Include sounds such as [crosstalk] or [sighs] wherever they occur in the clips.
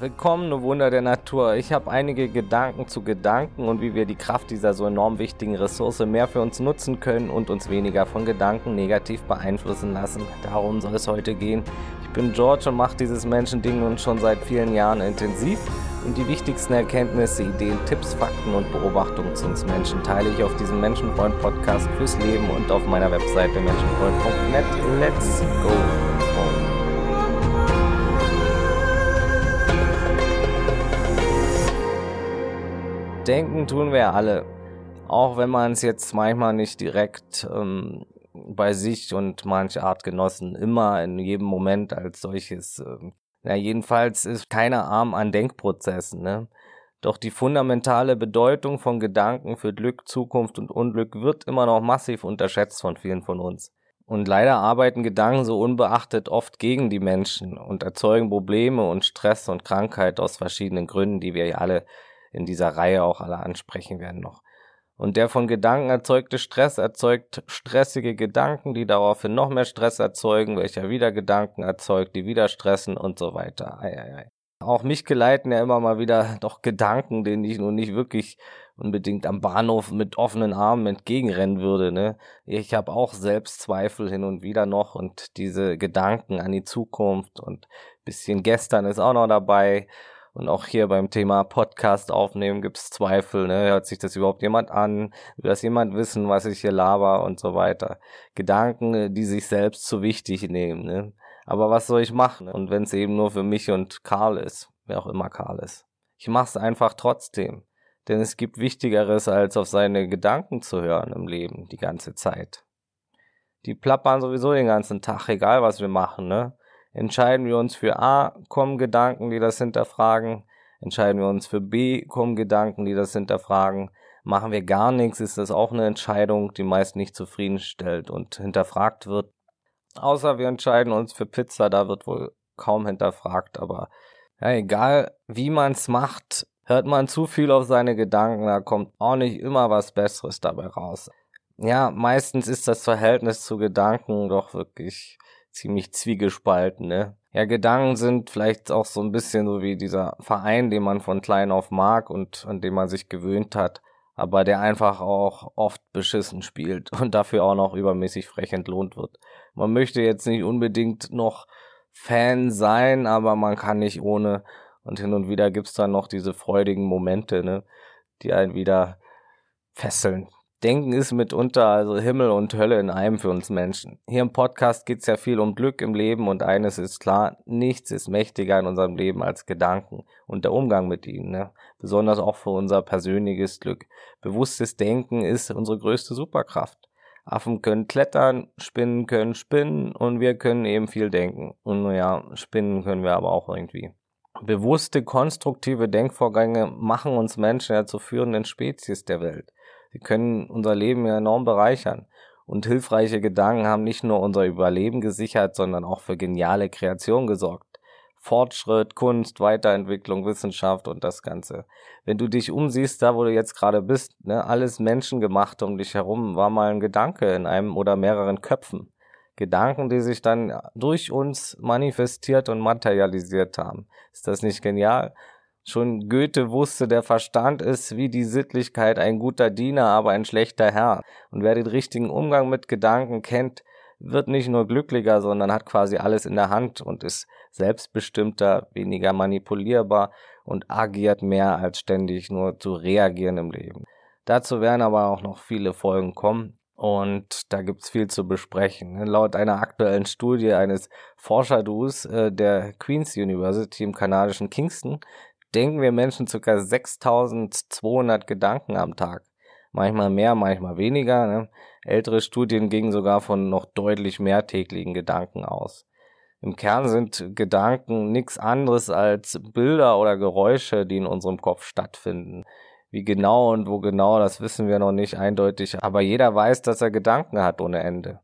Willkommen, du Wunder der Natur. Ich habe einige Gedanken zu Gedanken und wie wir die Kraft dieser so enorm wichtigen Ressource mehr für uns nutzen können und uns weniger von Gedanken negativ beeinflussen lassen. Darum soll es heute gehen. Ich bin George und mache dieses Menschending nun schon seit vielen Jahren intensiv. Und die wichtigsten Erkenntnisse, Ideen, Tipps, Fakten und Beobachtungen zu uns Menschen teile ich auf diesem Menschenfreund-Podcast fürs Leben und auf meiner Webseite menschenfreund.net. Let's go! Denken tun wir alle. Auch wenn man es jetzt manchmal nicht direkt ähm, bei sich und manch Artgenossen immer in jedem Moment als solches. Ähm, na, jedenfalls ist keiner arm an Denkprozessen, ne? Doch die fundamentale Bedeutung von Gedanken für Glück, Zukunft und Unglück wird immer noch massiv unterschätzt von vielen von uns. Und leider arbeiten Gedanken so unbeachtet oft gegen die Menschen und erzeugen Probleme und Stress und Krankheit aus verschiedenen Gründen, die wir ja alle in dieser Reihe auch alle ansprechen werden noch. Und der von Gedanken erzeugte Stress erzeugt stressige Gedanken, die daraufhin noch mehr Stress erzeugen, welcher wieder Gedanken erzeugt, die wieder stressen und so weiter. Ei, ei, ei. Auch mich geleiten ja immer mal wieder doch Gedanken, denen ich nun nicht wirklich unbedingt am Bahnhof mit offenen Armen entgegenrennen würde. Ne? Ich habe auch Selbstzweifel hin und wieder noch und diese Gedanken an die Zukunft und bisschen gestern ist auch noch dabei und auch hier beim Thema Podcast aufnehmen gibt es Zweifel. Ne? Hört sich das überhaupt jemand an? Will das jemand wissen, was ich hier laber und so weiter? Gedanken, äh, die sich selbst zu wichtig nehmen. Ne? Aber was soll ich machen? Und wenn es eben nur für mich und Karl ist, wer auch immer Karl ist. Ich mache es einfach trotzdem. Denn es gibt Wichtigeres, als auf seine Gedanken zu hören im Leben die ganze Zeit. Die plappern sowieso den ganzen Tag, egal was wir machen, ne? Entscheiden wir uns für A, kommen Gedanken, die das hinterfragen. Entscheiden wir uns für B, kommen Gedanken, die das hinterfragen. Machen wir gar nichts, ist das auch eine Entscheidung, die meist nicht zufriedenstellt und hinterfragt wird. Außer wir entscheiden uns für Pizza, da wird wohl kaum hinterfragt, aber ja, egal wie man es macht, hört man zu viel auf seine Gedanken, da kommt auch nicht immer was Besseres dabei raus. Ja, meistens ist das Verhältnis zu Gedanken doch wirklich ziemlich zwiegespalten, ne? Ja, Gedanken sind vielleicht auch so ein bisschen so wie dieser Verein, den man von klein auf mag und an dem man sich gewöhnt hat, aber der einfach auch oft beschissen spielt [laughs] und dafür auch noch übermäßig frech entlohnt wird. Man möchte jetzt nicht unbedingt noch Fan sein, aber man kann nicht ohne und hin und wieder gibt's dann noch diese freudigen Momente, ne, die einen wieder fesseln. Denken ist mitunter also Himmel und Hölle in einem für uns Menschen. Hier im Podcast geht es ja viel um Glück im Leben und eines ist klar, nichts ist mächtiger in unserem Leben als Gedanken und der Umgang mit ihnen. Ne? Besonders auch für unser persönliches Glück. Bewusstes Denken ist unsere größte Superkraft. Affen können klettern, Spinnen können spinnen und wir können eben viel denken. Und naja, spinnen können wir aber auch irgendwie. Bewusste, konstruktive Denkvorgänge machen uns Menschen ja zur führenden Spezies der Welt. Sie können unser Leben enorm bereichern. Und hilfreiche Gedanken haben nicht nur unser Überleben gesichert, sondern auch für geniale Kreation gesorgt. Fortschritt, Kunst, Weiterentwicklung, Wissenschaft und das Ganze. Wenn du dich umsiehst, da wo du jetzt gerade bist, ne, alles menschengemacht um dich herum war mal ein Gedanke in einem oder mehreren Köpfen. Gedanken, die sich dann durch uns manifestiert und materialisiert haben. Ist das nicht genial? Schon Goethe wusste, der Verstand ist wie die Sittlichkeit ein guter Diener, aber ein schlechter Herr. Und wer den richtigen Umgang mit Gedanken kennt, wird nicht nur glücklicher, sondern hat quasi alles in der Hand und ist selbstbestimmter, weniger manipulierbar und agiert mehr als ständig nur zu reagieren im Leben. Dazu werden aber auch noch viele Folgen kommen und da gibt's viel zu besprechen. Laut einer aktuellen Studie eines Forscherduos äh, der Queen's University im kanadischen Kingston denken wir Menschen ca. 6200 Gedanken am Tag. Manchmal mehr, manchmal weniger. Ne? Ältere Studien gingen sogar von noch deutlich mehr täglichen Gedanken aus. Im Kern sind Gedanken nichts anderes als Bilder oder Geräusche, die in unserem Kopf stattfinden. Wie genau und wo genau, das wissen wir noch nicht eindeutig, aber jeder weiß, dass er Gedanken hat ohne Ende.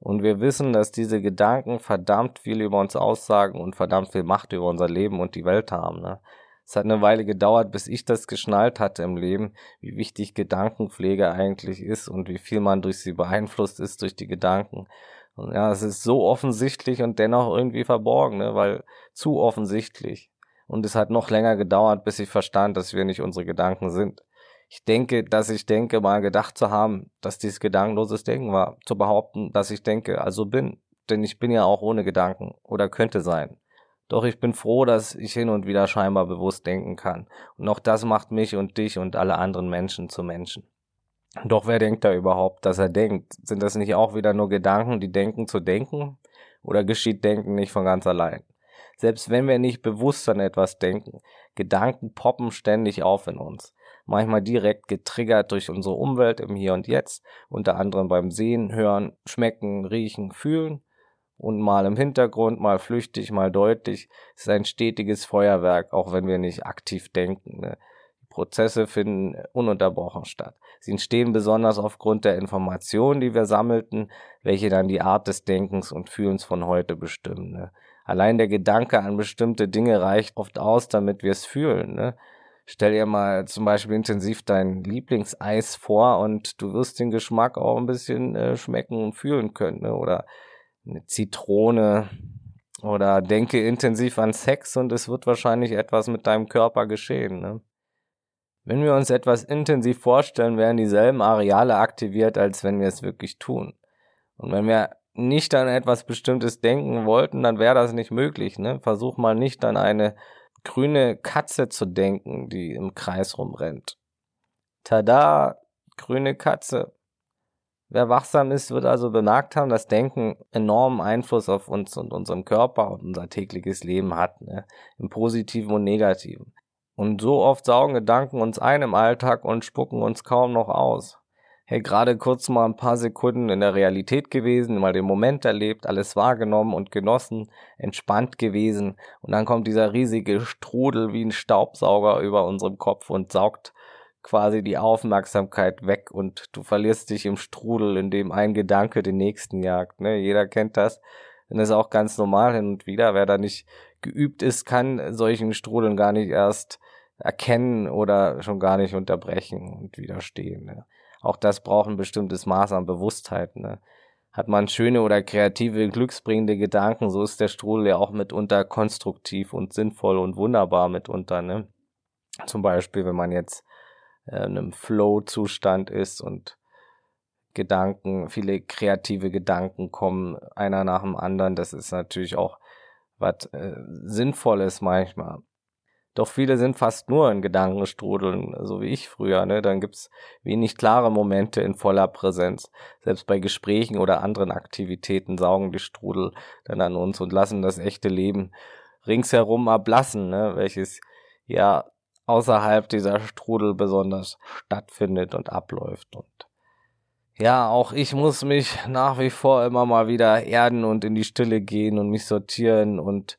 Und wir wissen, dass diese Gedanken verdammt viel über uns aussagen und verdammt viel Macht über unser Leben und die Welt haben. Ne? Es hat eine Weile gedauert, bis ich das geschnallt hatte im Leben, wie wichtig Gedankenpflege eigentlich ist und wie viel man durch sie beeinflusst ist durch die Gedanken. Und ja, es ist so offensichtlich und dennoch irgendwie verborgen, ne? weil zu offensichtlich. Und es hat noch länger gedauert, bis ich verstand, dass wir nicht unsere Gedanken sind. Ich denke, dass ich denke, mal gedacht zu haben, dass dies gedankenloses Denken war. Zu behaupten, dass ich denke, also bin. Denn ich bin ja auch ohne Gedanken oder könnte sein. Doch ich bin froh, dass ich hin und wieder scheinbar bewusst denken kann. Und auch das macht mich und dich und alle anderen Menschen zu Menschen. Doch wer denkt da überhaupt, dass er denkt? Sind das nicht auch wieder nur Gedanken, die denken zu denken? Oder geschieht Denken nicht von ganz allein? Selbst wenn wir nicht bewusst an etwas denken, Gedanken poppen ständig auf in uns. Manchmal direkt getriggert durch unsere Umwelt im Hier und Jetzt, unter anderem beim Sehen, Hören, Schmecken, Riechen, Fühlen und mal im Hintergrund, mal flüchtig, mal deutlich. Es ist ein stetiges Feuerwerk, auch wenn wir nicht aktiv denken. Ne? Prozesse finden ununterbrochen statt. Sie entstehen besonders aufgrund der Informationen, die wir sammelten, welche dann die Art des Denkens und Fühlens von heute bestimmen. Ne? Allein der Gedanke an bestimmte Dinge reicht oft aus, damit wir es fühlen. Ne? Stell dir mal zum Beispiel intensiv dein Lieblingseis vor und du wirst den Geschmack auch ein bisschen äh, schmecken und fühlen können. Ne? Oder eine Zitrone. Oder denke intensiv an Sex und es wird wahrscheinlich etwas mit deinem Körper geschehen. Ne? Wenn wir uns etwas intensiv vorstellen, werden dieselben Areale aktiviert, als wenn wir es wirklich tun. Und wenn wir nicht an etwas Bestimmtes denken wollten, dann wäre das nicht möglich. Ne? Versuch mal nicht an eine grüne Katze zu denken, die im Kreis rumrennt. Tada, grüne Katze. Wer wachsam ist, wird also bemerkt haben, dass Denken enormen Einfluss auf uns und unserem Körper und unser tägliches Leben hat, ne? im positiven und negativen. Und so oft saugen Gedanken uns ein im Alltag und spucken uns kaum noch aus hey, gerade kurz mal ein paar Sekunden in der Realität gewesen, mal den Moment erlebt, alles wahrgenommen und genossen, entspannt gewesen und dann kommt dieser riesige Strudel wie ein Staubsauger über unserem Kopf und saugt quasi die Aufmerksamkeit weg und du verlierst dich im Strudel, in dem ein Gedanke den nächsten jagt. Ne? Jeder kennt das. Und das ist auch ganz normal hin und wieder. Wer da nicht geübt ist, kann solchen Strudeln gar nicht erst erkennen oder schon gar nicht unterbrechen und widerstehen. Ne? auch das braucht ein bestimmtes Maß an Bewusstheit. Ne? Hat man schöne oder kreative, glücksbringende Gedanken, so ist der Strudel ja auch mitunter konstruktiv und sinnvoll und wunderbar mitunter. Ne? Zum Beispiel, wenn man jetzt einem Flow-Zustand ist und Gedanken, viele kreative Gedanken kommen, einer nach dem anderen. Das ist natürlich auch was äh, Sinnvolles manchmal. Doch viele sind fast nur in Gedankenstrudeln, so wie ich früher. Ne? Dann gibt's wenig klare Momente in voller Präsenz. Selbst bei Gesprächen oder anderen Aktivitäten saugen die Strudel dann an uns und lassen das echte Leben ringsherum ablassen, ne? welches ja außerhalb dieser Strudel besonders stattfindet und abläuft. Und ja, auch ich muss mich nach wie vor immer mal wieder erden und in die Stille gehen und mich sortieren und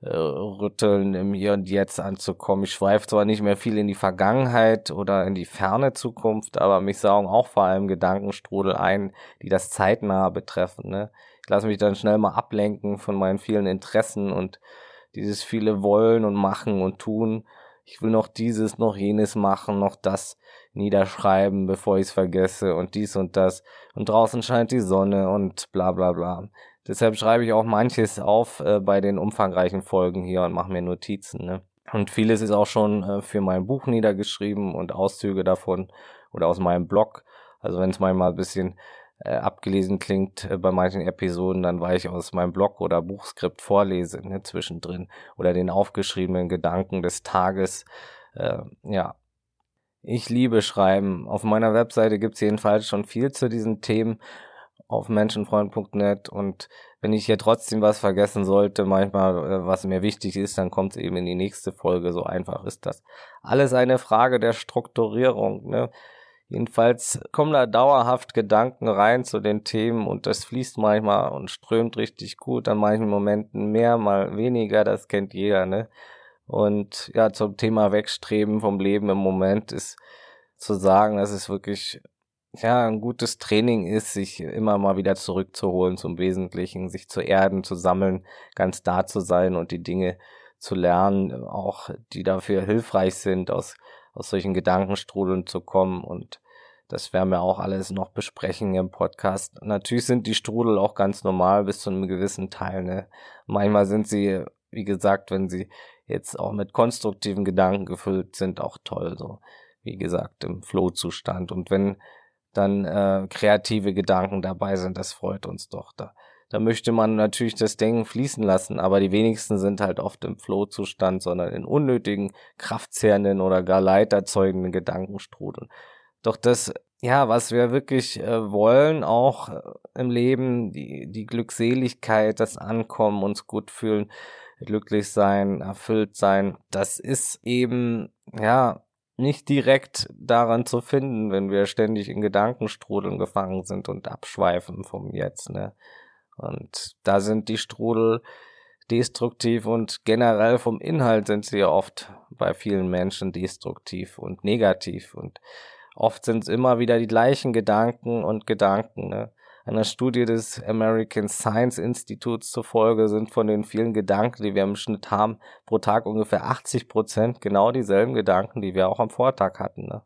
äh, rütteln, im Hier und Jetzt anzukommen. Ich schweife zwar nicht mehr viel in die Vergangenheit oder in die ferne Zukunft, aber mich saugen auch vor allem Gedankenstrudel ein, die das zeitnah betreffen. Ne? Ich lasse mich dann schnell mal ablenken von meinen vielen Interessen und dieses viele Wollen und Machen und Tun. Ich will noch dieses, noch jenes machen, noch das niederschreiben, bevor ich es vergesse und dies und das. Und draußen scheint die Sonne und bla bla bla. Deshalb schreibe ich auch manches auf äh, bei den umfangreichen Folgen hier und mache mir Notizen. Ne? Und vieles ist auch schon äh, für mein Buch niedergeschrieben und Auszüge davon oder aus meinem Blog. Also wenn es manchmal ein bisschen abgelesen klingt äh, bei manchen Episoden, dann weil ich aus meinem Blog oder Buchskript vorlese, ne, zwischendrin. Oder den aufgeschriebenen Gedanken des Tages. Äh, ja. Ich liebe Schreiben. Auf meiner Webseite gibt es jedenfalls schon viel zu diesen Themen auf menschenfreund.net und wenn ich hier trotzdem was vergessen sollte, manchmal, äh, was mir wichtig ist, dann kommt es eben in die nächste Folge. So einfach ist das. Alles eine Frage der Strukturierung. Ne? Jedenfalls kommen da dauerhaft Gedanken rein zu den Themen und das fließt manchmal und strömt richtig gut, an manchen Momenten mehr, mal weniger, das kennt jeder, ne? Und ja, zum Thema Wegstreben vom Leben im Moment ist zu sagen, dass es wirklich ja, ein gutes Training ist, sich immer mal wieder zurückzuholen zum Wesentlichen, sich zu erden, zu sammeln, ganz da zu sein und die Dinge zu lernen, auch die dafür hilfreich sind, aus, aus solchen Gedankenstrudeln zu kommen und das werden wir auch alles noch besprechen im Podcast. Natürlich sind die Strudel auch ganz normal bis zu einem gewissen Teil. Ne? Manchmal sind sie, wie gesagt, wenn sie jetzt auch mit konstruktiven Gedanken gefüllt sind, auch toll. So, wie gesagt, im Flow-Zustand. Und wenn dann äh, kreative Gedanken dabei sind, das freut uns doch. Da, da möchte man natürlich das Denken fließen lassen, aber die wenigsten sind halt oft im Flow-Zustand, sondern in unnötigen, kraftzehrenden oder gar leiterzeugenden Gedankenstrudeln. Doch das, ja, was wir wirklich äh, wollen, auch äh, im Leben, die, die Glückseligkeit, das Ankommen, uns gut fühlen, glücklich sein, erfüllt sein, das ist eben, ja, nicht direkt daran zu finden, wenn wir ständig in Gedankenstrudeln gefangen sind und abschweifen vom Jetzt. Ne? Und da sind die Strudel destruktiv und generell vom Inhalt sind sie oft bei vielen Menschen destruktiv und negativ und oft sind es immer wieder die gleichen Gedanken und Gedanken. Ne? Einer Studie des American Science Institutes zufolge sind von den vielen Gedanken, die wir im Schnitt haben, pro Tag ungefähr 80 Prozent genau dieselben Gedanken, die wir auch am Vortag hatten. Ne?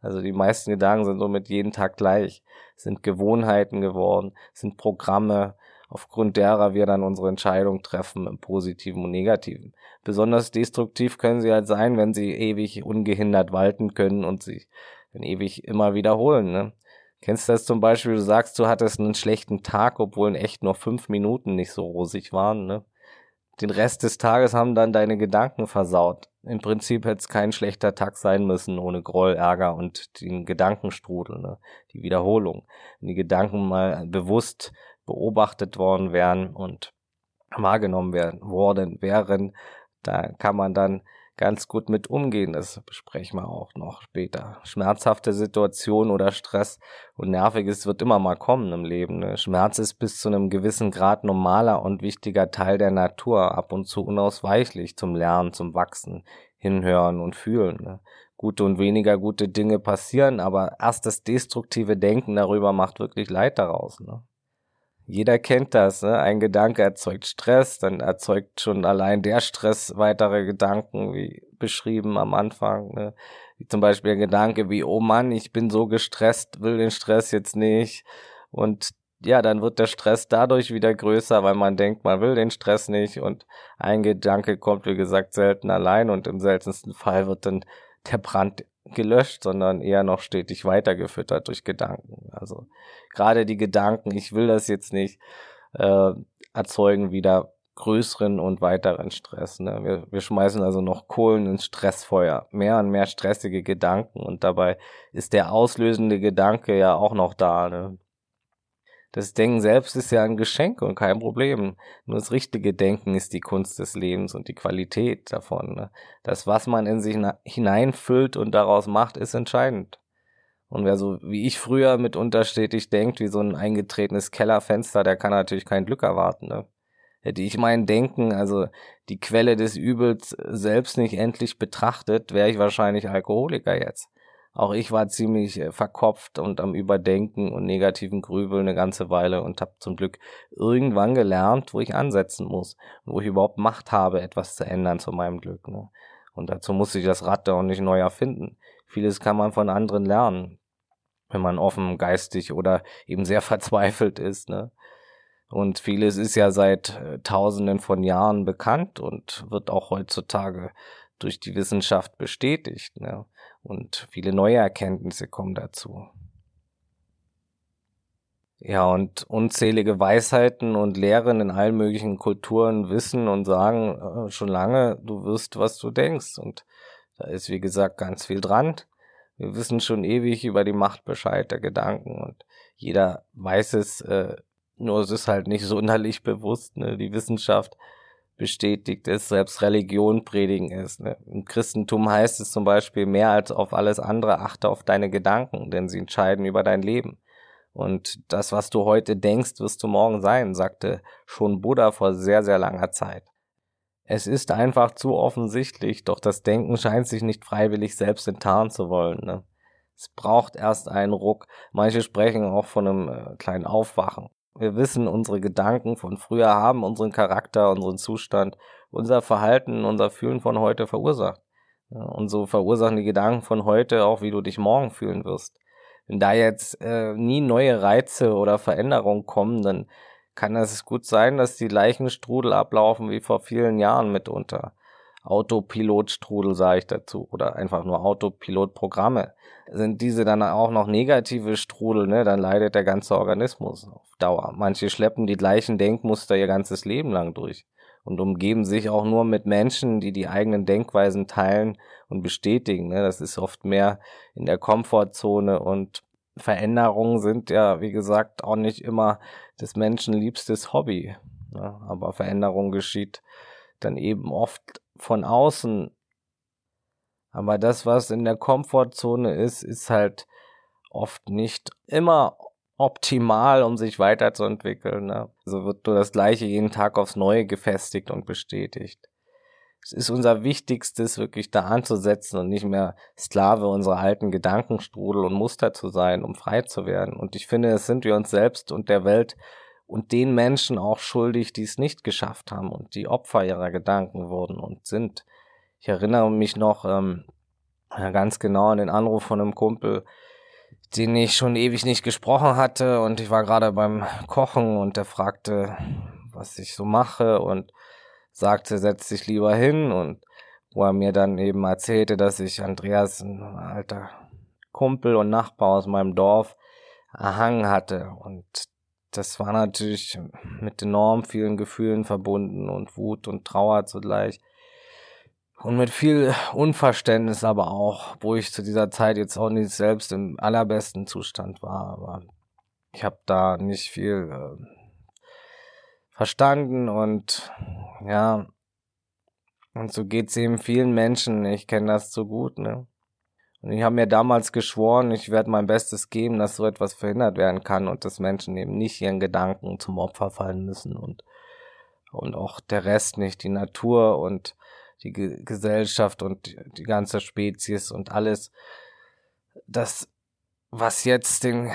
Also die meisten Gedanken sind somit jeden Tag gleich, sind Gewohnheiten geworden, sind Programme, aufgrund derer wir dann unsere Entscheidung treffen, im Positiven und Negativen. Besonders destruktiv können sie halt sein, wenn sie ewig ungehindert walten können und sich dann ewig immer wiederholen. Ne? Kennst du das zum Beispiel, du sagst, du hattest einen schlechten Tag, obwohl in echt nur fünf Minuten nicht so rosig waren, ne? Den Rest des Tages haben dann deine Gedanken versaut. Im Prinzip hätte es kein schlechter Tag sein müssen, ohne Groll, Ärger und den Gedankenstrudel, ne? die Wiederholung. Wenn die Gedanken mal bewusst beobachtet worden wären und wahrgenommen werden, worden wären, da kann man dann ganz gut mit umgehen. Das besprechen wir auch noch später. Schmerzhafte Situationen oder Stress und Nerviges wird immer mal kommen im Leben. Ne? Schmerz ist bis zu einem gewissen Grad normaler und wichtiger Teil der Natur, ab und zu unausweichlich zum Lernen, zum Wachsen, hinhören und fühlen. Ne? Gute und weniger gute Dinge passieren, aber erst das destruktive Denken darüber macht wirklich Leid daraus. Ne? Jeder kennt das, ne? Ein Gedanke erzeugt Stress, dann erzeugt schon allein der Stress weitere Gedanken, wie beschrieben am Anfang, ne? Wie zum Beispiel ein Gedanke wie, oh Mann, ich bin so gestresst, will den Stress jetzt nicht. Und ja, dann wird der Stress dadurch wieder größer, weil man denkt, man will den Stress nicht und ein Gedanke kommt, wie gesagt, selten allein und im seltensten Fall wird dann der Brand gelöscht, sondern eher noch stetig weitergefüttert durch Gedanken. Also gerade die Gedanken, ich will das jetzt nicht, äh, erzeugen wieder größeren und weiteren Stress. Ne? Wir, wir schmeißen also noch Kohlen ins Stressfeuer, mehr und mehr stressige Gedanken und dabei ist der auslösende Gedanke ja auch noch da. Ne? Das Denken selbst ist ja ein Geschenk und kein Problem. Nur das richtige Denken ist die Kunst des Lebens und die Qualität davon. Ne? Das, was man in sich hineinfüllt und daraus macht, ist entscheidend. Und wer so wie ich früher mitunter stetig denkt, wie so ein eingetretenes Kellerfenster, der kann natürlich kein Glück erwarten. Ne? Hätte ich mein Denken, also die Quelle des Übels selbst nicht endlich betrachtet, wäre ich wahrscheinlich Alkoholiker jetzt. Auch ich war ziemlich äh, verkopft und am Überdenken und negativen Grübeln eine ganze Weile und habe zum Glück irgendwann gelernt, wo ich ansetzen muss und wo ich überhaupt Macht habe, etwas zu ändern zu meinem Glück. Ne? Und dazu muss ich das Rad auch nicht neu erfinden. Vieles kann man von anderen lernen, wenn man offen, geistig oder eben sehr [laughs] verzweifelt ist. Ne? Und vieles ist ja seit äh, Tausenden von Jahren bekannt und wird auch heutzutage durch die Wissenschaft bestätigt. Ne? Und viele neue Erkenntnisse kommen dazu. Ja, und unzählige Weisheiten und Lehren in allen möglichen Kulturen wissen und sagen äh, schon lange, du wirst, was du denkst. Und da ist, wie gesagt, ganz viel dran. Wir wissen schon ewig über die Macht Bescheid der Gedanken und jeder weiß es, äh, nur es ist halt nicht [laughs] sonderlich bewusst. Ne? Die Wissenschaft bestätigt ist, selbst Religion predigen ist. Ne? Im Christentum heißt es zum Beispiel mehr als auf alles andere, achte auf deine Gedanken, denn sie entscheiden über dein Leben. Und das, was du heute denkst, wirst du morgen sein, sagte schon Buddha vor sehr, sehr langer Zeit. Es ist einfach zu offensichtlich, doch das Denken scheint sich nicht freiwillig selbst enttarnen zu wollen. Ne? Es braucht erst einen Ruck. Manche sprechen auch von einem äh, kleinen Aufwachen. Wir wissen, unsere Gedanken von früher haben unseren Charakter, unseren Zustand, unser Verhalten, unser Fühlen von heute verursacht. und so verursachen die Gedanken von heute auch, wie du dich morgen fühlen wirst. Wenn da jetzt äh, nie neue Reize oder Veränderungen kommen, dann kann es gut sein, dass die gleichen Strudel ablaufen wie vor vielen Jahren mitunter. Autopilotstrudel, sage ich dazu, oder einfach nur Autopilotprogramme. Sind diese dann auch noch negative Strudel, ne, dann leidet der ganze Organismus auf Dauer. Manche schleppen die gleichen Denkmuster ihr ganzes Leben lang durch und umgeben sich auch nur mit Menschen, die die eigenen Denkweisen teilen und bestätigen. Ne? Das ist oft mehr in der Komfortzone und Veränderungen sind ja, wie gesagt, auch nicht immer des Menschen liebstes Hobby. Ne? Aber Veränderung geschieht dann eben oft von außen. Aber das, was in der Komfortzone ist, ist halt oft nicht immer optimal, um sich weiterzuentwickeln. Ne? So wird nur das Gleiche jeden Tag aufs Neue gefestigt und bestätigt. Es ist unser Wichtigstes, wirklich da anzusetzen und nicht mehr Sklave unserer alten Gedankenstrudel und Muster zu sein, um frei zu werden. Und ich finde, es sind wir uns selbst und der Welt und den Menschen auch schuldig, die es nicht geschafft haben und die Opfer ihrer Gedanken wurden und sind. Ich erinnere mich noch ähm, ganz genau an den Anruf von einem Kumpel, den ich schon ewig nicht gesprochen hatte und ich war gerade beim Kochen und der fragte, was ich so mache und sagte, setz dich lieber hin und wo er mir dann eben erzählte, dass ich Andreas, ein alter Kumpel und Nachbar aus meinem Dorf, erhangen hatte und das war natürlich mit enorm vielen Gefühlen verbunden und Wut und Trauer zugleich. Und mit viel Unverständnis aber auch, wo ich zu dieser Zeit jetzt auch nicht selbst im allerbesten Zustand war. Aber ich habe da nicht viel äh, verstanden und ja, und so geht's eben vielen Menschen. Ich kenne das so gut, ne? Und ich habe mir damals geschworen, ich werde mein Bestes geben, dass so etwas verhindert werden kann und dass Menschen eben nicht ihren Gedanken zum Opfer fallen müssen und, und auch der Rest nicht, die Natur und die Ge Gesellschaft und die ganze Spezies und alles, das, was jetzt den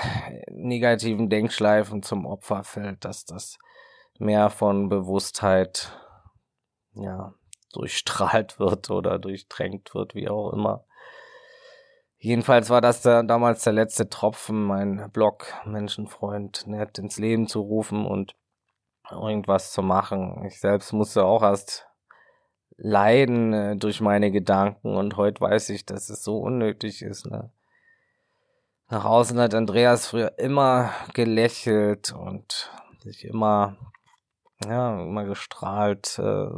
negativen Denkschleifen zum Opfer fällt, dass das mehr von Bewusstheit, ja, durchstrahlt [laughs] wird oder durchtränkt wird, wie auch immer. Jedenfalls war das der, damals der letzte Tropfen, mein Blog Menschenfreund nett ins Leben zu rufen und irgendwas zu machen. Ich selbst musste auch erst leiden äh, durch meine Gedanken und heute weiß ich, dass es so unnötig ist. Ne? Nach außen hat Andreas früher immer gelächelt und sich immer, ja, immer gestrahlt, äh,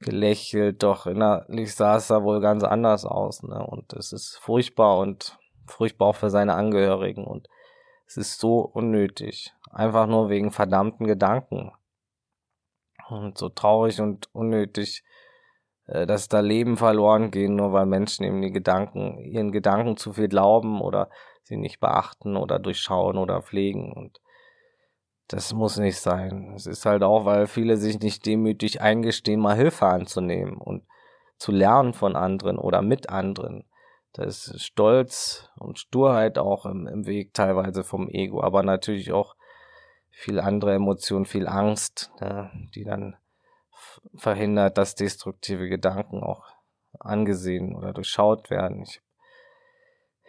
gelächelt, doch innerlich sah es da wohl ganz anders aus. Ne? Und es ist furchtbar und furchtbar auch für seine Angehörigen und es ist so unnötig. Einfach nur wegen verdammten Gedanken. Und so traurig und unnötig, äh, dass da Leben verloren gehen, nur weil Menschen eben die Gedanken, ihren Gedanken zu viel glauben oder sie nicht beachten oder durchschauen oder pflegen. Und das muss nicht sein. Es ist halt auch, weil viele sich nicht demütig eingestehen, mal Hilfe anzunehmen und zu lernen von anderen oder mit anderen. Da ist Stolz und Sturheit auch im, im Weg teilweise vom Ego, aber natürlich auch viel andere Emotionen, viel Angst, ne, die dann verhindert, dass destruktive Gedanken auch angesehen oder durchschaut werden. Ich,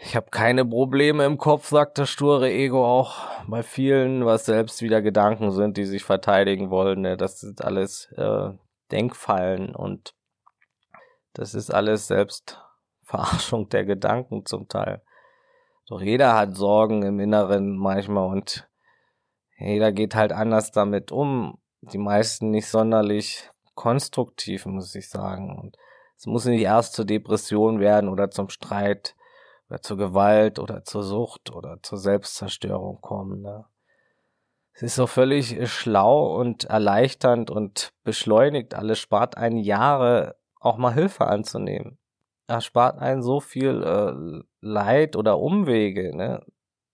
ich habe keine Probleme im Kopf, sagt das sture Ego auch bei vielen, was selbst wieder Gedanken sind, die sich verteidigen wollen. Ne? Das sind alles äh, Denkfallen und das ist alles selbst [laughs] Verarschung der Gedanken zum Teil. Doch jeder hat Sorgen im Inneren manchmal und jeder geht halt anders damit um. Die meisten nicht sonderlich konstruktiv, muss ich sagen. Und es muss nicht erst zur Depression werden oder zum Streit oder zur Gewalt oder zur Sucht oder zur Selbstzerstörung kommen. Ne? Es ist so völlig schlau und erleichternd und beschleunigt alles, spart einen Jahre auch mal Hilfe anzunehmen. Erspart einen so viel äh, Leid oder Umwege. Ne?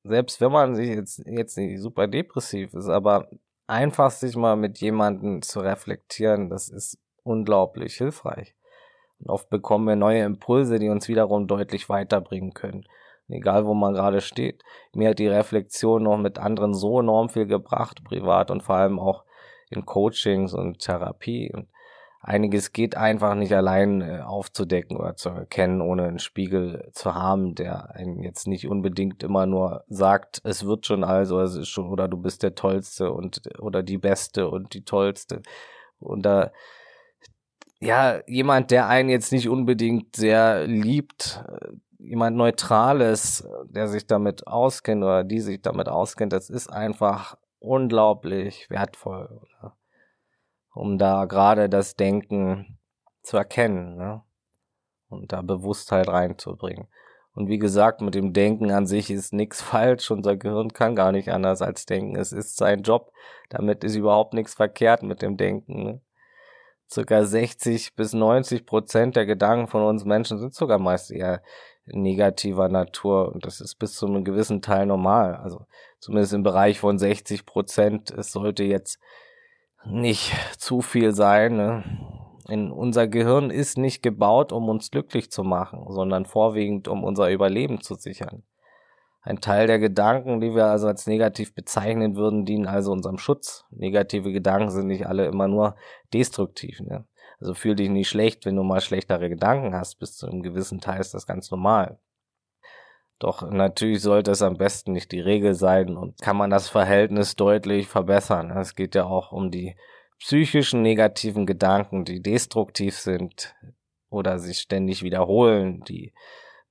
selbst wenn man sich jetzt, jetzt nicht super depressiv ist, aber einfach sich mal mit jemandem zu reflektieren, das ist unglaublich hilfreich. Und oft bekommen wir neue Impulse, die uns wiederum deutlich weiterbringen können. Egal, wo man gerade steht. Mir hat die Reflexion noch mit anderen so enorm viel gebracht, privat und vor allem auch in Coachings und Therapie. Und einiges geht einfach nicht allein äh, aufzudecken oder zu erkennen, ohne einen Spiegel zu haben, der einen jetzt nicht unbedingt immer nur sagt, es wird schon also, es ist schon, oder du bist der Tollste und, oder die Beste und die Tollste. Und da, ja, jemand, der einen jetzt nicht unbedingt sehr liebt, äh, jemand Neutrales, der sich damit auskennt oder die sich damit auskennt, das ist einfach unglaublich wertvoll, oder? um da gerade das Denken zu erkennen ne? und da Bewusstheit reinzubringen. Und wie gesagt, mit dem Denken an sich ist nichts [laughs] falsch. Unser Gehirn kann gar nicht anders als denken. Es ist sein Job. Damit ist überhaupt nichts verkehrt mit dem Denken. Ne? Circa 60 bis 90 Prozent der Gedanken von uns Menschen sind sogar meist eher negativer Natur. Und das ist bis zu einem gewissen Teil normal. Also zumindest im Bereich von 60 Prozent. Es sollte jetzt nicht zu viel sein. Ne? In unser Gehirn ist nicht gebaut, um uns glücklich zu machen, sondern vorwiegend, um unser Überleben zu sichern. Ein Teil der Gedanken, die wir also als negativ bezeichnen würden, dienen also unserem Schutz. Negative Gedanken sind nicht alle immer nur destruktiv. Ne? Also fühl dich nicht schlecht, wenn du mal schlechtere Gedanken hast. Bis zu einem gewissen Teil ist das ganz normal. Doch natürlich sollte es am besten nicht die Regel sein und kann man das Verhältnis deutlich verbessern. Es geht ja auch um die psychischen negativen Gedanken, die destruktiv sind oder sich ständig wiederholen, die,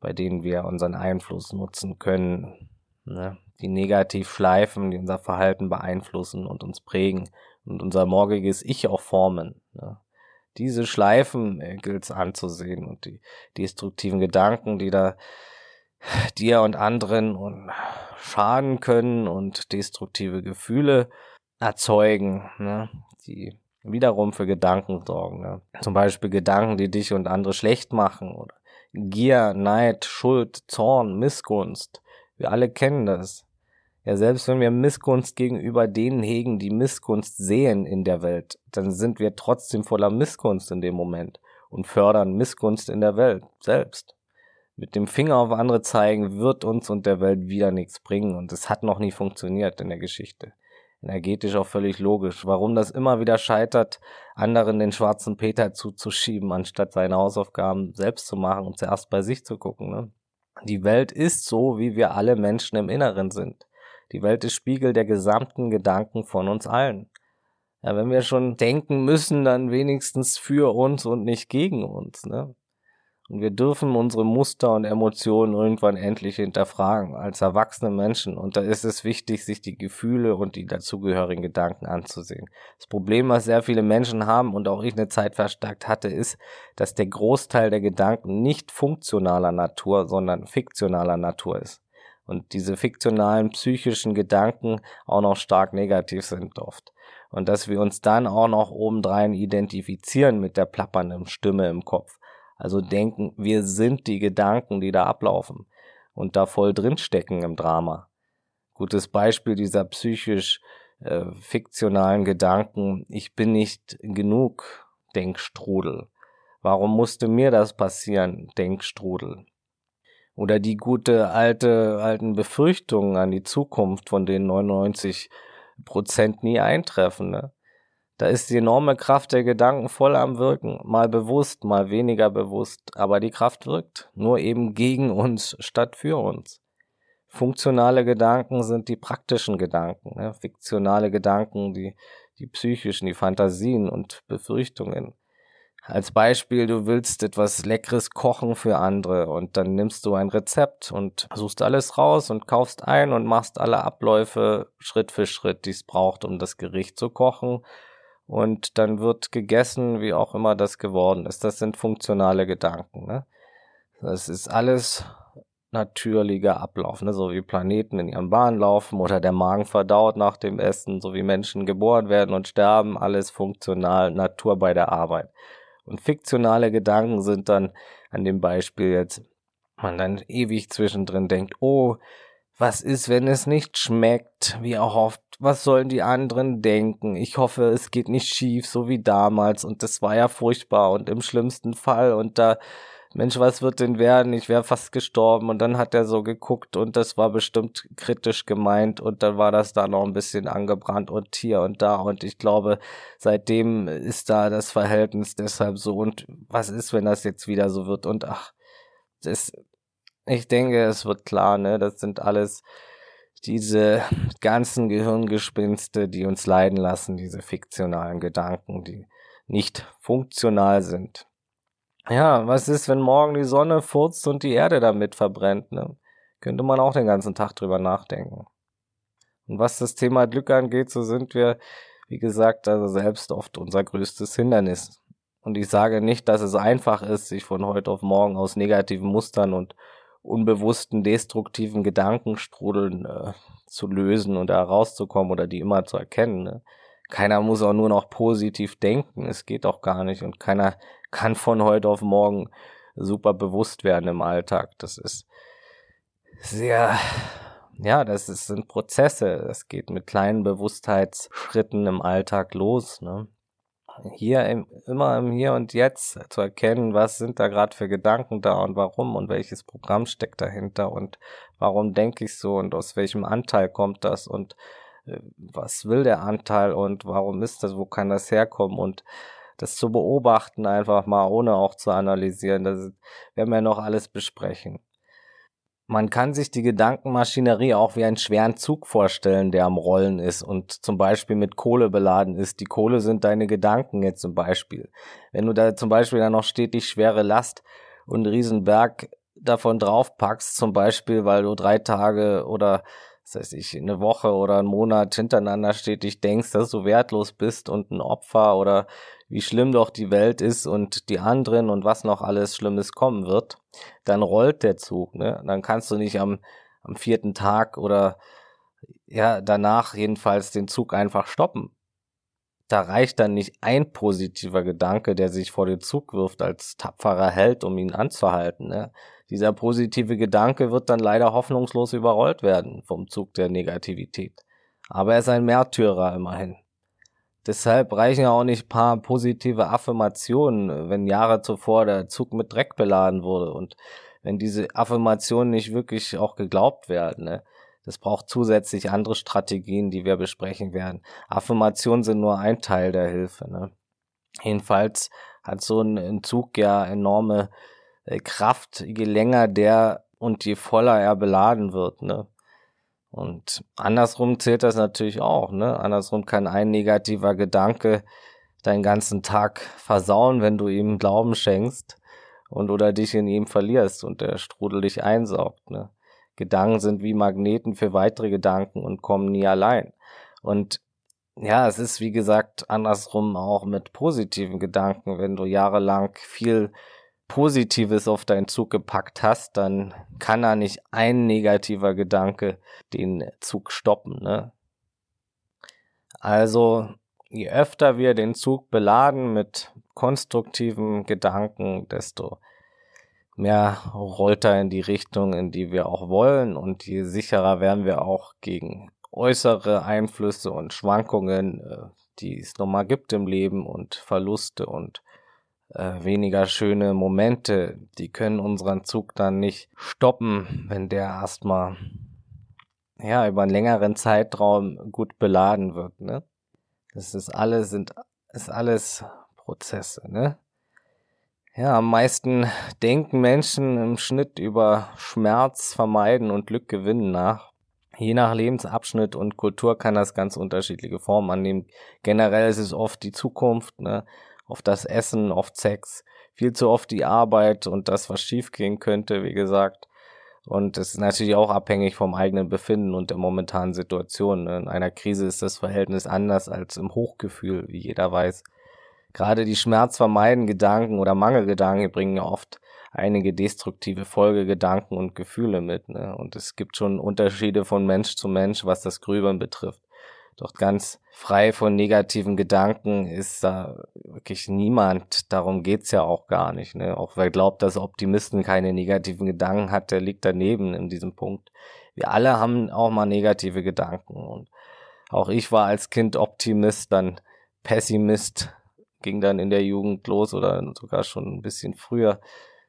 bei denen wir unseren Einfluss nutzen können, ne? die negativ schleifen, die unser Verhalten beeinflussen und uns prägen und unser morgiges Ich auch formen. Ne? Diese Schleifen äh, gilt es anzusehen und die destruktiven Gedanken, die da [sighs] dir und anderen und schaden können und destruktive Gefühle erzeugen, ne? die wiederum für Gedanken sorgen. Ne? Zum Beispiel Gedanken, die dich und andere schlecht machen oder Gier, Neid, Schuld, Zorn, Missgunst. Wir alle kennen das. Ja, selbst wenn wir Missgunst gegenüber denen hegen, die Missgunst sehen in der Welt, dann sind wir trotzdem voller Missgunst in dem Moment und fördern Missgunst in der Welt selbst. Mit dem Finger auf andere zeigen wird uns und der Welt wieder nichts bringen und es hat noch nie funktioniert in der Geschichte energetisch auch völlig logisch. Warum das immer wieder scheitert, anderen den schwarzen Peter zuzuschieben, anstatt seine Hausaufgaben selbst zu machen und zuerst bei sich zu gucken. Ne? Die Welt ist so, wie wir alle Menschen im Inneren sind. Die Welt ist Spiegel der gesamten Gedanken von uns allen. Ja, wenn wir schon denken müssen, dann wenigstens für uns und nicht gegen uns. Ne? Und wir dürfen unsere Muster und Emotionen irgendwann endlich hinterfragen als erwachsene Menschen. Und da ist es wichtig, sich die Gefühle und die dazugehörigen Gedanken anzusehen. Das Problem, was sehr viele Menschen haben und auch ich eine Zeit verstärkt hatte, ist, dass der Großteil der Gedanken nicht funktionaler Natur, sondern fiktionaler Natur ist. Und diese fiktionalen psychischen Gedanken auch noch stark negativ sind oft. Und dass wir uns dann auch noch obendrein identifizieren mit der plappernden Stimme im Kopf also denken, wir sind die Gedanken, die da ablaufen und da voll drinstecken im Drama. Gutes Beispiel dieser psychisch äh, fiktionalen Gedanken, ich bin nicht genug, Denkstrudel. Warum musste mir das passieren, Denkstrudel? Oder die gute alte, alten Befürchtungen an die Zukunft, von denen 99 Prozent nie eintreffen. Ne? Da ist die enorme Kraft der Gedanken voll am Wirken, mal bewusst, mal weniger bewusst, aber die Kraft wirkt, nur eben gegen uns statt für uns. Funktionale Gedanken sind die praktischen Gedanken, ne? fiktionale Gedanken, die, die psychischen, die Fantasien und Befürchtungen. Als Beispiel, du willst etwas Leckeres kochen für andere und dann nimmst du ein Rezept und suchst alles raus und kaufst ein und machst alle Abläufe Schritt für Schritt, die es braucht, um das Gericht zu kochen und dann wird gegessen, wie auch immer das geworden ist. Das sind funktionale Gedanken. Ne? Das ist alles natürlicher Ablauf, ne? so wie Planeten in ihren Bahnen laufen oder der Magen verdaut nach dem Essen, so wie Menschen geboren werden und sterben, alles funktional, Natur bei der Arbeit. Und fiktionale Gedanken sind dann an dem Beispiel jetzt, man dann ewig zwischendrin denkt, oh, was ist, wenn es nicht schmeckt, wie erhofft? Was sollen die anderen denken? Ich hoffe, es geht nicht schief, so wie damals. Und das war ja furchtbar und im schlimmsten Fall. Und da, Mensch, was wird denn werden? Ich wäre fast gestorben. Und dann hat er so geguckt und das war bestimmt kritisch gemeint. Und dann war das da noch ein bisschen angebrannt und hier und da. Und ich glaube, seitdem ist da das Verhältnis deshalb so. Und was ist, wenn das jetzt wieder so wird? Und ach, das, ich denke, es wird klar, ne? Das sind alles diese ganzen Gehirngespinste, die uns leiden lassen, diese fiktionalen Gedanken, die nicht funktional sind. Ja, was ist, wenn morgen die Sonne furzt und die Erde damit verbrennt? Ne? Könnte man auch den ganzen Tag drüber nachdenken. Und was das Thema Glück angeht, so sind wir, wie gesagt, also selbst oft unser größtes Hindernis. Und ich sage nicht, dass es einfach ist, sich von heute auf morgen aus negativen Mustern und unbewussten, destruktiven Gedankenstrudeln äh, zu lösen und da rauszukommen oder die immer zu erkennen. Ne? Keiner muss auch nur noch positiv denken. Es geht auch gar nicht. Und keiner kann von heute auf morgen super bewusst werden im Alltag. Das ist sehr, ja, das ist, sind Prozesse. Es geht mit kleinen Bewusstheitsschritten im Alltag los. Ne? Hier im, immer im Hier und Jetzt zu erkennen, was sind da gerade für Gedanken da und warum und welches Programm steckt dahinter und warum denke ich so und aus welchem Anteil kommt das und äh, was will der Anteil und warum ist das, wo kann das herkommen und das zu beobachten einfach mal, ohne auch zu analysieren, das werden wir noch alles besprechen. Man kann sich die Gedankenmaschinerie auch wie einen schweren Zug vorstellen, der am Rollen ist und zum Beispiel mit Kohle beladen ist. Die Kohle sind deine Gedanken jetzt zum Beispiel. Wenn du da zum Beispiel dann noch stetig schwere Last und einen Riesenberg davon draufpackst, zum Beispiel, weil du drei Tage oder das heißt, ich eine Woche oder einen Monat hintereinander stetig denkst, dass du wertlos bist und ein Opfer oder wie schlimm doch die Welt ist und die anderen und was noch alles Schlimmes kommen wird, dann rollt der Zug. Ne? Dann kannst du nicht am, am vierten Tag oder ja danach jedenfalls den Zug einfach stoppen. Da reicht dann nicht ein positiver Gedanke, der sich vor den Zug wirft als tapferer Held, um ihn anzuhalten. Ne? Dieser positive Gedanke wird dann leider hoffnungslos überrollt werden vom Zug der Negativität. Aber er ist ein Märtyrer immerhin. Deshalb reichen ja auch nicht paar positive Affirmationen, wenn Jahre zuvor der Zug mit Dreck beladen wurde und wenn diese Affirmationen nicht wirklich auch geglaubt werden. Ne? Das braucht zusätzlich andere Strategien, die wir besprechen werden. Affirmationen sind nur ein Teil der Hilfe. Ne? Jedenfalls hat so ein Zug ja enorme äh, Kraft, je länger der und je voller er beladen wird, ne? Und andersrum zählt das natürlich auch, ne? Andersrum kann ein negativer Gedanke deinen ganzen Tag versauen, wenn du ihm Glauben schenkst und oder dich in ihm verlierst und der Strudel dich einsaugt, ne? Gedanken sind wie Magneten für weitere Gedanken und kommen nie allein. Und ja, es ist wie gesagt andersrum auch mit positiven Gedanken, wenn du jahrelang viel Positives auf deinen Zug gepackt hast, dann kann da nicht ein negativer Gedanke den Zug stoppen. Ne? Also je öfter wir den Zug beladen mit konstruktiven Gedanken, desto mehr rollt er in die Richtung, in die wir auch wollen und je sicherer werden wir auch gegen äußere Einflüsse und Schwankungen, äh, die es nochmal gibt im Leben und Verluste und äh, weniger schöne Momente, die können unseren Zug dann nicht stoppen, wenn der erstmal ja über einen längeren Zeitraum gut beladen wird, ne? Das ist alles sind ist alles Prozesse, ne? Ja, am meisten denken Menschen im Schnitt über Schmerz vermeiden und Glück gewinnen nach. Je nach Lebensabschnitt und Kultur kann das ganz unterschiedliche Formen annehmen. Generell ist es oft die Zukunft, ne? Oft das Essen, oft Sex, viel zu oft die Arbeit und das, was schiefgehen könnte, wie gesagt. Und es ist natürlich auch abhängig vom eigenen Befinden und der momentanen Situation. In einer Krise ist das Verhältnis anders als im Hochgefühl, wie jeder weiß. Gerade die schmerzvermeidenden Gedanken oder Mangelgedanken bringen ja oft einige destruktive Folgegedanken und Gefühle mit. Ne? Und es gibt schon Unterschiede von Mensch zu Mensch, was das Grübeln betrifft. Doch ganz frei von negativen Gedanken ist da wirklich niemand. Darum geht's ja auch gar nicht. Ne? Auch wer glaubt, dass Optimisten keine negativen Gedanken hat, der liegt daneben in diesem Punkt. Wir alle haben auch mal negative Gedanken. Und auch ich war als Kind Optimist, dann Pessimist, ging dann in der Jugend los oder sogar schon ein bisschen früher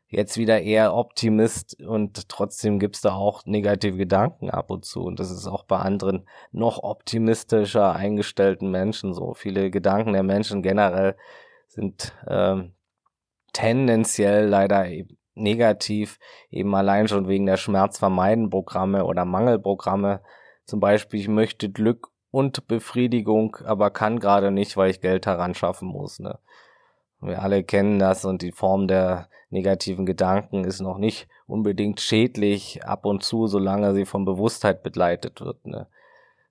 jetzt wieder eher Optimist und trotzdem gibt's da auch negative Gedanken ab und zu. Und das ist auch bei anderen noch optimistischer eingestellten Menschen so. Viele Gedanken der Menschen generell sind ähm, tendenziell leider negativ, eben allein schon wegen der Schmerzvermeiden-Programme oder Mangelprogramme. Zum Beispiel, ich möchte Glück und Befriedigung, aber kann gerade nicht, weil ich Geld heranschaffen muss. Ne? Wir alle kennen das und die Form der negativen Gedanken ist noch nicht unbedingt schädlich ab und zu, solange sie von Bewusstheit begleitet wird. Ne?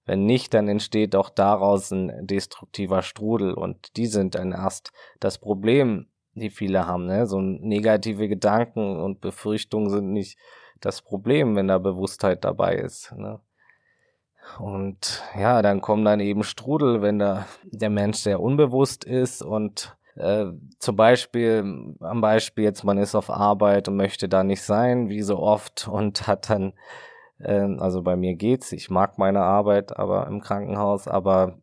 Wenn nicht, dann entsteht auch daraus ein destruktiver Strudel und die sind dann erst das Problem, die viele haben. Ne? So negative Gedanken und Befürchtungen sind nicht das Problem, wenn da Bewusstheit dabei ist. Ne? Und ja, dann kommen dann eben Strudel, wenn da der Mensch sehr unbewusst ist und äh, zum Beispiel, am Beispiel jetzt, man ist auf Arbeit und möchte da nicht sein, wie so oft, [laughs] und hat dann, äh, also bei mir geht's, ich mag meine Arbeit, aber im Krankenhaus, aber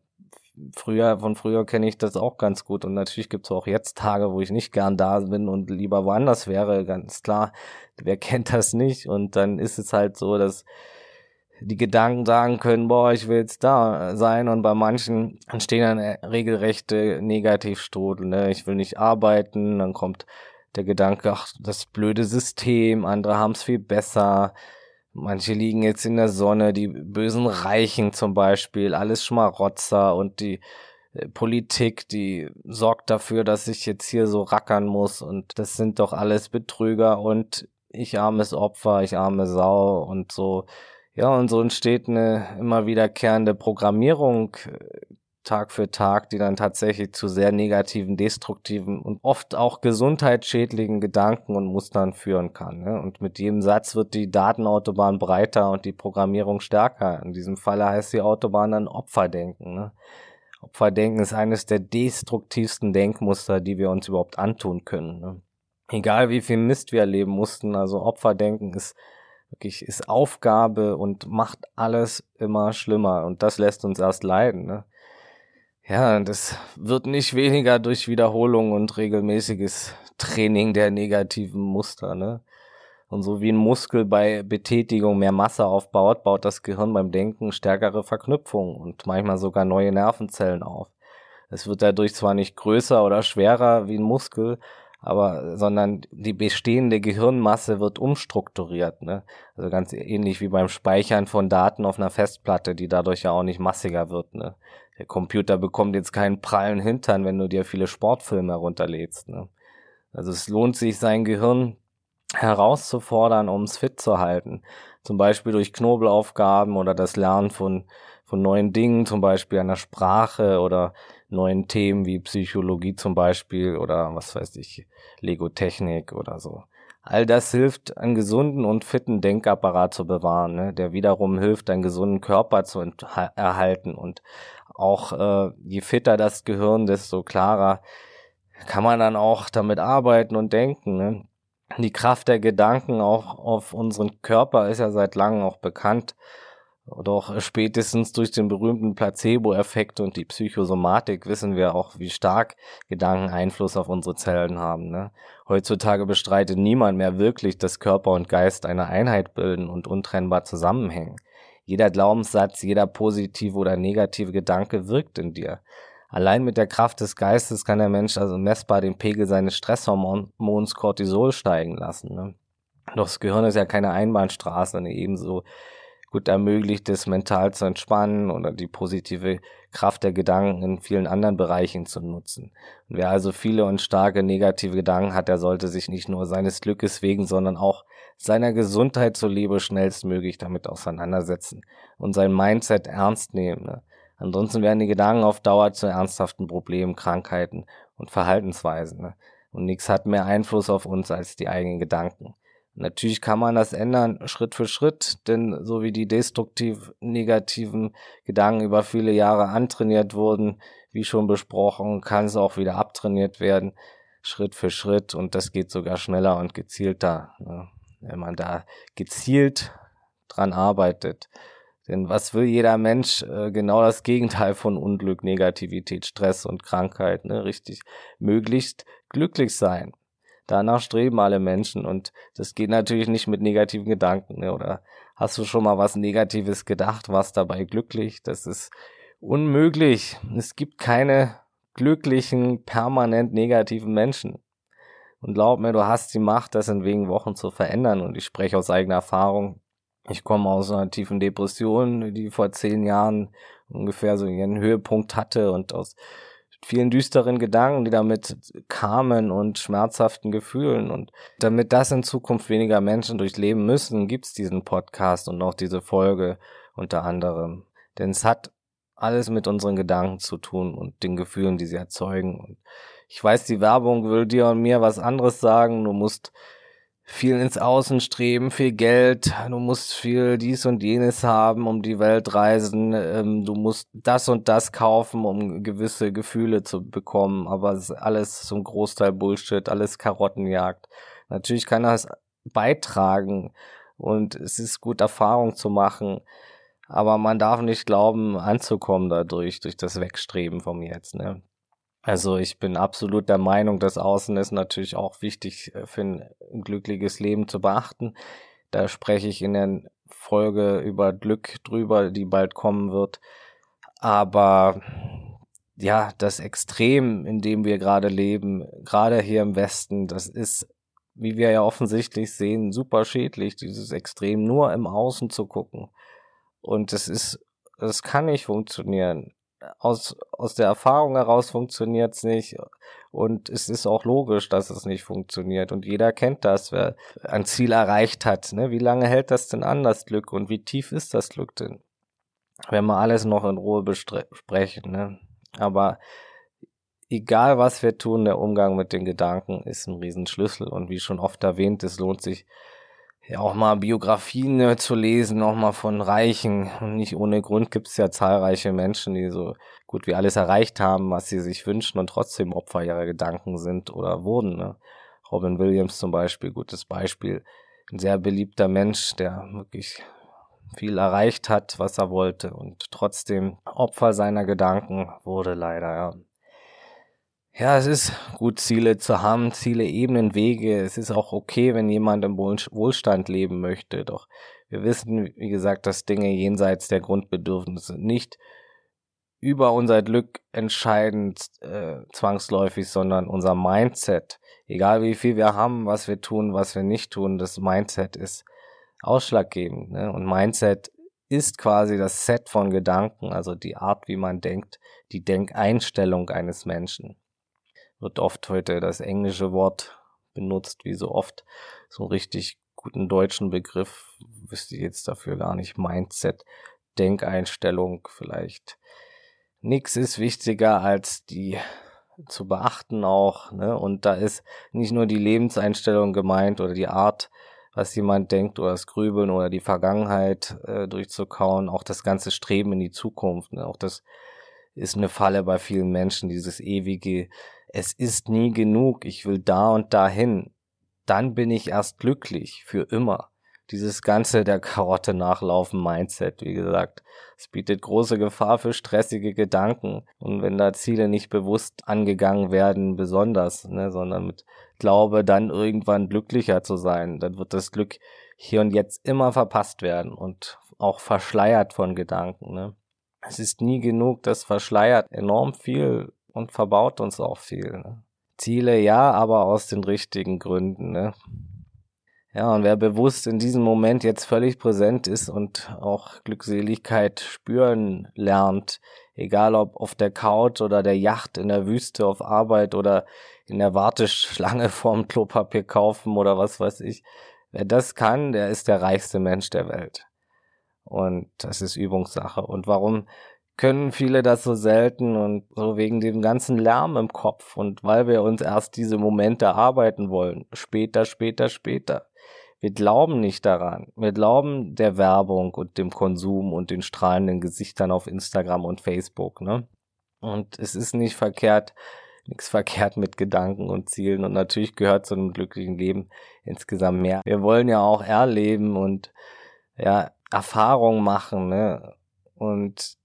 früher, von früher kenne ich das auch ganz gut. Und natürlich gibt es auch jetzt Tage, wo ich nicht gern da bin und lieber woanders wäre, ganz klar. Wer [laughs] kennt das nicht? Und dann ist es halt so, dass die Gedanken sagen können, boah, ich will jetzt da sein. Und bei manchen entstehen dann regelrechte Negativstrudel, ne? ich will nicht arbeiten, dann kommt der Gedanke, ach, das blöde System, andere haben es viel besser, manche liegen jetzt in der Sonne, die bösen Reichen zum Beispiel, alles Schmarotzer und die äh, Politik, die sorgt dafür, dass ich jetzt hier so rackern muss. Und das sind doch alles Betrüger und ich armes Opfer, ich arme Sau und so ja, und so entsteht eine immer wiederkehrende Programmierung äh, Tag für Tag, die dann tatsächlich zu sehr negativen, destruktiven und oft auch gesundheitsschädlichen Gedanken und Mustern führen kann. Ne? Und mit jedem Satz wird die Datenautobahn breiter und die Programmierung stärker. In diesem Falle heißt die Autobahn dann Opferdenken. Ne? Opferdenken ist eines der destruktivsten Denkmuster, die wir uns überhaupt antun können. Ne? Egal wie viel Mist wir erleben mussten, also Opferdenken ist wirklich ist Aufgabe und macht alles immer schlimmer und das lässt uns erst leiden. Ne? Ja, das wird nicht weniger durch Wiederholung und regelmäßiges Training der negativen Muster. Ne? Und so wie ein Muskel bei Betätigung mehr Masse aufbaut, baut das Gehirn beim Denken stärkere Verknüpfungen und manchmal sogar neue Nervenzellen auf. Es wird dadurch zwar nicht größer oder schwerer wie ein Muskel, aber sondern die bestehende Gehirnmasse wird umstrukturiert, ne? Also ganz ähnlich wie beim Speichern von Daten auf einer Festplatte, die dadurch ja auch nicht massiger wird, ne? Der Computer bekommt jetzt keinen prallen Hintern, wenn du dir viele Sportfilme herunterlädst, ne? Also es lohnt sich, sein Gehirn herauszufordern, um es fit zu halten. Zum Beispiel durch Knobelaufgaben oder das Lernen von, von neuen Dingen, zum Beispiel einer Sprache oder neuen Themen wie Psychologie zum Beispiel oder was weiß ich, Lego-Technik oder so. All das hilft, einen gesunden und fitten Denkapparat zu bewahren, ne? der wiederum hilft, einen gesunden Körper zu erhalten. Und auch äh, je fitter das Gehirn, desto klarer kann man dann auch damit arbeiten und denken. Ne? Die Kraft der Gedanken auch auf unseren Körper ist ja seit langem auch bekannt. Doch spätestens durch den berühmten Placebo-Effekt und die Psychosomatik wissen wir auch, wie stark Gedanken Einfluss auf unsere Zellen haben. Ne? Heutzutage bestreitet niemand mehr wirklich, dass Körper und Geist eine Einheit bilden und untrennbar zusammenhängen. Jeder Glaubenssatz, jeder positive oder negative Gedanke wirkt in dir. Allein mit der Kraft des Geistes kann der Mensch also messbar den Pegel seines Stresshormons Cortisol steigen lassen. Ne? Doch das Gehirn ist ja keine Einbahnstraße, ne? ebenso gut ermöglicht es, mental zu entspannen oder die positive Kraft der Gedanken in vielen anderen Bereichen zu nutzen. Und wer also viele und starke negative Gedanken hat, der sollte sich nicht nur seines Glückes wegen, sondern auch seiner Gesundheit zuliebe schnellstmöglich damit auseinandersetzen und sein Mindset ernst nehmen. Ne? Ansonsten werden die Gedanken auf Dauer zu ernsthaften Problemen, Krankheiten und Verhaltensweisen. Ne? Und nichts hat mehr Einfluss auf uns als die eigenen Gedanken. Natürlich kann man das ändern, Schritt für Schritt, denn so wie die destruktiv negativen Gedanken über viele Jahre antrainiert wurden, wie schon besprochen, kann es auch wieder abtrainiert werden, Schritt für Schritt und das geht sogar schneller und gezielter, ne? wenn man da gezielt dran arbeitet. Denn was will jeder Mensch? Äh, genau das Gegenteil von Unglück, Negativität, Stress und Krankheit, ne? richtig, möglichst glücklich sein. Danach streben alle Menschen und das geht natürlich nicht mit negativen Gedanken. Ne? Oder hast du schon mal was Negatives gedacht, warst dabei glücklich? Das ist unmöglich. Es gibt keine glücklichen, permanent negativen Menschen. Und glaub mir, du hast die Macht, das in wenigen Wochen zu verändern. Und ich spreche aus eigener Erfahrung. Ich komme aus einer tiefen Depression, die vor zehn Jahren ungefähr so ihren Höhepunkt hatte und aus vielen düsteren Gedanken, die damit kamen und schmerzhaften Gefühlen. Und damit das in Zukunft weniger Menschen durchleben müssen, gibt's diesen Podcast und auch diese Folge unter anderem. Denn es hat alles mit unseren Gedanken zu tun und den Gefühlen, die sie erzeugen. Und ich weiß, die Werbung will dir und mir was anderes sagen. Du musst viel ins Außen streben, viel Geld, du musst viel dies und jenes haben, um die Welt reisen, ähm, du musst das und das kaufen, um gewisse Gefühle zu bekommen, aber es ist alles ein Großteil Bullshit, alles Karottenjagd. Natürlich kann das beitragen und es ist gut Erfahrung zu machen, aber man darf nicht glauben, anzukommen dadurch, durch das Wegstreben vom Jetzt, ne? Also ich bin absolut der Meinung, dass Außen ist natürlich auch wichtig äh, für ein glückliches Leben zu beachten. Da spreche ich in der Folge über Glück drüber, die bald kommen wird. Aber ja, das Extrem, in dem wir gerade leben, gerade hier im Westen, das ist, wie wir ja offensichtlich sehen, super schädlich, dieses Extrem nur im Außen zu gucken. Und das ist, das kann nicht funktionieren aus, aus der Erfahrung heraus funktioniert es nicht. Und es ist auch logisch, dass es nicht funktioniert. Und jeder kennt das, wer ein Ziel erreicht hat. Ne? Wie lange hält das denn an, das Glück? Und wie tief ist das Glück denn? Wenn wir alles noch in Ruhe besprechen. Ne? Aber egal was wir tun, der Umgang mit den Gedanken ist ein Riesenschlüssel. Und wie schon oft erwähnt, es lohnt sich, ja auch mal Biografien äh, zu lesen, auch mal von Reichen. Und nicht ohne Grund gibt es ja zahlreiche Menschen, die so gut wie alles erreicht haben, was sie sich wünschen und trotzdem Opfer ihrer Gedanken sind oder wurden. Ne? Robin Williams zum Beispiel, gutes Beispiel. Ein sehr beliebter Mensch, der wirklich viel erreicht hat, was er wollte und trotzdem Opfer seiner Gedanken wurde leider, ja. Ja, es ist gut, Ziele zu haben, Ziele ebnen Wege. Es ist auch okay, wenn jemand im Wohlstand leben möchte. Doch wir wissen, wie gesagt, dass Dinge jenseits der Grundbedürfnisse nicht über unser Glück entscheidend äh, zwangsläufig, sondern unser Mindset. Egal wie viel wir haben, was wir tun, was wir nicht tun, das Mindset ist ausschlaggebend. Ne? Und Mindset ist quasi das Set von Gedanken, also die Art, wie man denkt, die Denkeinstellung eines Menschen wird oft heute das englische Wort benutzt, wie so oft. So einen richtig guten deutschen Begriff wüsste ich jetzt dafür gar nicht. Mindset, Denkeinstellung vielleicht. Nix ist wichtiger als die zu beachten auch, ne? Und da ist nicht nur die Lebenseinstellung gemeint oder die Art, was jemand denkt oder das Grübeln oder die Vergangenheit äh, durchzukauen, auch das ganze Streben in die Zukunft, ne? Auch das ist eine Falle bei vielen Menschen, dieses ewige es ist nie genug, ich will da und dahin, dann bin ich erst glücklich für immer. Dieses ganze der Karotte nachlaufen Mindset, wie gesagt, es bietet große Gefahr für stressige Gedanken und wenn da Ziele nicht bewusst angegangen werden, besonders, ne, sondern mit Glaube dann irgendwann glücklicher zu sein, dann wird das Glück hier und jetzt immer verpasst werden und auch verschleiert von Gedanken. Ne. Es ist nie genug, das verschleiert enorm viel und verbaut uns auch viel. Ne? Ziele ja, aber aus den richtigen Gründen. Ne? Ja, und wer bewusst in diesem Moment jetzt völlig präsent ist und auch Glückseligkeit spüren lernt, egal ob auf der Couch oder der Yacht in der Wüste auf Arbeit oder in der Warteschlange [laughs] vorm Klopapier kaufen oder was weiß ich, wer das kann, der ist der reichste Mensch der Welt. Und das ist Übungssache. Und warum können viele das so selten und so wegen dem ganzen Lärm im Kopf und weil wir uns erst diese Momente erarbeiten wollen. Später, später, später. Wir glauben nicht daran. Wir glauben der Werbung und dem Konsum und den strahlenden Gesichtern auf Instagram und Facebook, ne? Und es ist nicht verkehrt, nichts verkehrt mit Gedanken und Zielen und natürlich gehört zu einem glücklichen Leben insgesamt mehr. Wir wollen ja auch erleben und ja, Erfahrungen machen, ne? Und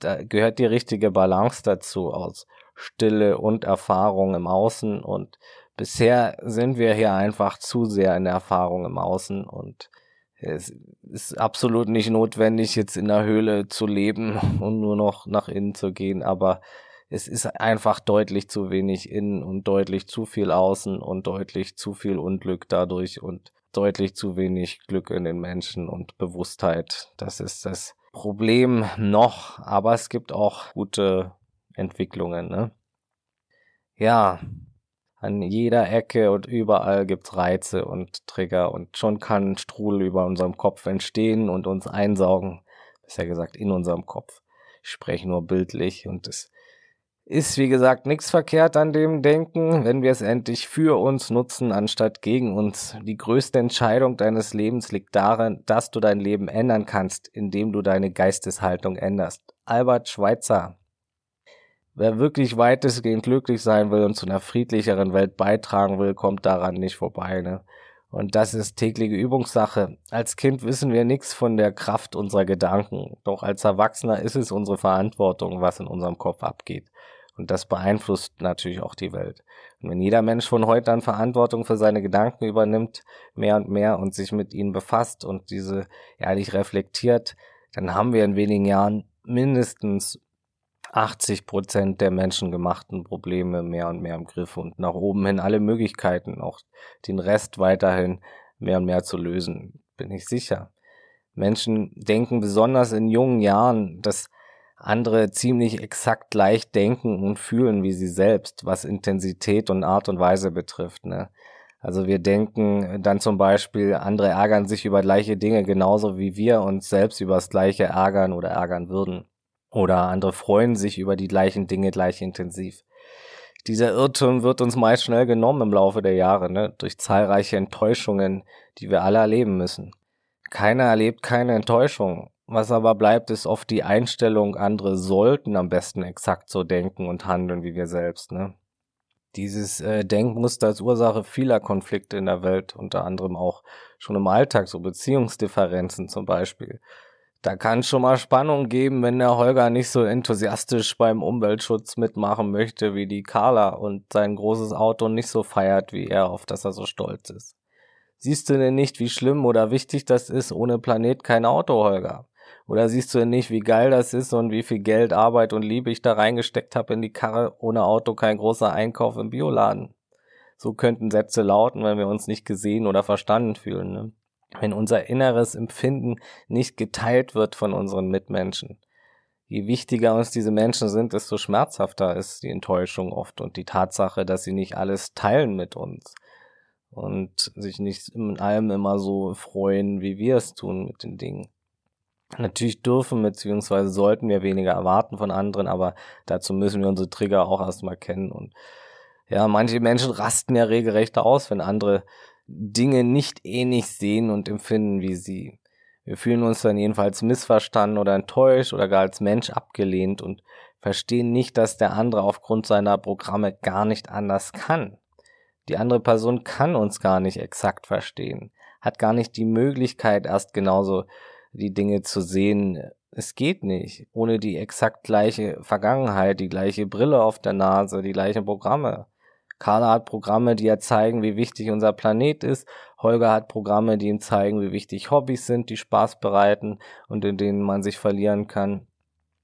da gehört die richtige Balance dazu aus Stille und Erfahrung im Außen. Und bisher sind wir hier einfach zu sehr in der Erfahrung im Außen. Und es ist absolut nicht notwendig, jetzt in der Höhle zu leben [laughs] und nur noch nach innen zu gehen, aber es ist einfach deutlich zu wenig innen und deutlich zu viel außen und deutlich zu viel Unglück dadurch. Und deutlich zu wenig Glück in den Menschen und Bewusstheit. Das ist das Problem noch, aber es gibt auch gute Entwicklungen. Ne? ja, an jeder Ecke und überall gibt's Reize und Trigger und schon kann Strudel über unserem Kopf entstehen und uns einsaugen. Besser gesagt, in unserem Kopf. Ich spreche nur bildlich und es ist, wie gesagt, nichts verkehrt an dem Denken, wenn wir es endlich für uns nutzen, anstatt gegen uns. Die größte Entscheidung deines Lebens liegt darin, dass du dein Leben ändern kannst, indem du deine Geisteshaltung änderst. Albert Schweitzer. Wer wirklich weitestgehend glücklich sein will und zu einer friedlicheren Welt beitragen will, kommt daran nicht vorbei. Ne? Und das ist tägliche Übungssache. Als Kind wissen wir nichts von der Kraft unserer Gedanken. Doch als Erwachsener ist es unsere Verantwortung, was in unserem Kopf abgeht. Und das beeinflusst natürlich auch die Welt. Und wenn jeder Mensch von heute an Verantwortung für seine Gedanken übernimmt, mehr und mehr und sich mit ihnen befasst und diese ehrlich reflektiert, dann haben wir in wenigen Jahren mindestens 80 Prozent der menschengemachten Probleme mehr und mehr im Griff und nach oben hin alle Möglichkeiten, auch den Rest weiterhin mehr und mehr zu lösen, bin ich sicher. Menschen denken besonders in jungen Jahren, dass andere ziemlich exakt gleich denken und fühlen wie sie selbst, was Intensität und Art und Weise betrifft. Ne? Also wir denken dann zum Beispiel, andere ärgern sich über gleiche Dinge genauso wie wir uns selbst über das gleiche ärgern oder ärgern würden. Oder andere freuen sich über die gleichen Dinge gleich intensiv. Dieser Irrtum wird uns meist schnell genommen im Laufe der Jahre, ne? durch zahlreiche Enttäuschungen, die wir alle erleben müssen. Keiner erlebt keine Enttäuschung. Was aber bleibt, ist oft die Einstellung, andere sollten am besten exakt so denken und handeln wie wir selbst. Ne? Dieses äh, Denkmuster ist Ursache vieler Konflikte in der Welt, unter anderem auch schon im Alltag, so Beziehungsdifferenzen zum Beispiel. Da kann schon mal Spannung geben, wenn der Holger nicht so enthusiastisch beim Umweltschutz mitmachen möchte wie die Carla und sein großes Auto nicht so feiert wie er, auf das er so stolz ist. Siehst du denn nicht, wie schlimm oder wichtig das ist, ohne Planet kein Auto, Holger? Oder siehst du denn nicht, wie geil das ist und wie viel Geld, Arbeit und Liebe ich da reingesteckt habe in die Karre, ohne Auto kein großer Einkauf im Bioladen? So könnten Sätze lauten, wenn wir uns nicht gesehen oder verstanden fühlen. Ne? wenn unser inneres Empfinden nicht geteilt wird von unseren Mitmenschen. Je wichtiger uns diese Menschen sind, desto schmerzhafter ist die Enttäuschung oft und die Tatsache, dass sie nicht alles teilen mit uns und sich nicht in allem immer so freuen, wie wir es tun mit den Dingen. Natürlich dürfen bzw. sollten wir weniger erwarten von anderen, aber dazu müssen wir unsere Trigger auch erstmal kennen und ja, manche Menschen rasten ja regelrecht aus, wenn andere Dinge nicht ähnlich sehen und empfinden wie sie. Wir fühlen uns dann jedenfalls missverstanden oder enttäuscht oder gar als Mensch abgelehnt und verstehen nicht, dass der andere aufgrund seiner Programme gar nicht anders kann. Die andere Person kann uns gar nicht exakt verstehen, hat gar nicht die Möglichkeit, erst genauso die Dinge zu sehen. Es geht nicht. Ohne die exakt gleiche Vergangenheit, die gleiche Brille auf der Nase, die gleichen Programme. Carla hat Programme, die ja zeigen, wie wichtig unser Planet ist. Holger hat Programme, die ihm zeigen, wie wichtig Hobbys sind, die Spaß bereiten und in denen man sich verlieren kann.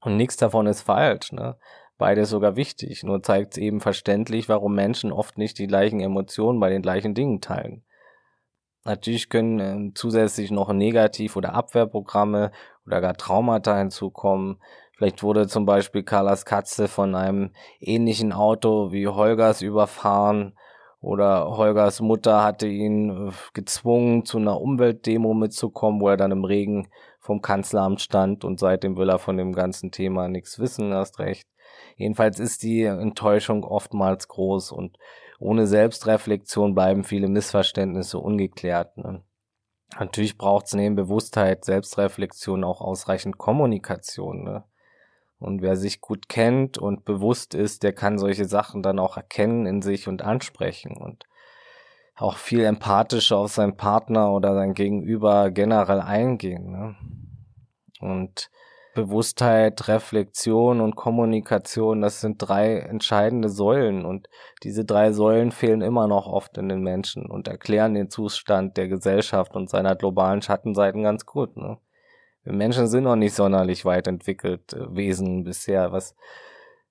Und nichts davon ist falsch, ne? Beides sogar wichtig, nur zeigt es eben verständlich, warum Menschen oft nicht die gleichen Emotionen bei den gleichen Dingen teilen. Natürlich können äh, zusätzlich noch Negativ- oder Abwehrprogramme oder gar Traumata hinzukommen, Vielleicht wurde zum Beispiel Carlas Katze von einem ähnlichen Auto wie Holgers überfahren oder Holgers Mutter hatte ihn äh, gezwungen, zu einer Umweltdemo mitzukommen, wo er dann im Regen vom Kanzleramt stand und seitdem will er von dem ganzen Thema nichts wissen, erst recht. Jedenfalls ist die Enttäuschung oftmals groß und ohne Selbstreflexion bleiben viele Missverständnisse ungeklärt. Ne? Natürlich braucht es neben Bewusstheit, Selbstreflexion auch ausreichend Kommunikation. Ne? Und wer sich gut kennt und bewusst ist, der kann solche Sachen dann auch erkennen in sich und ansprechen und auch viel empathischer auf seinen Partner oder sein Gegenüber generell eingehen. Ne? Und Bewusstheit, Reflexion und Kommunikation, das sind drei entscheidende Säulen und diese drei Säulen fehlen immer noch oft in den Menschen und erklären den Zustand der Gesellschaft und seiner globalen Schattenseiten ganz gut. Ne? Wir Menschen sind noch nicht sonderlich weit entwickelt äh, Wesen bisher, was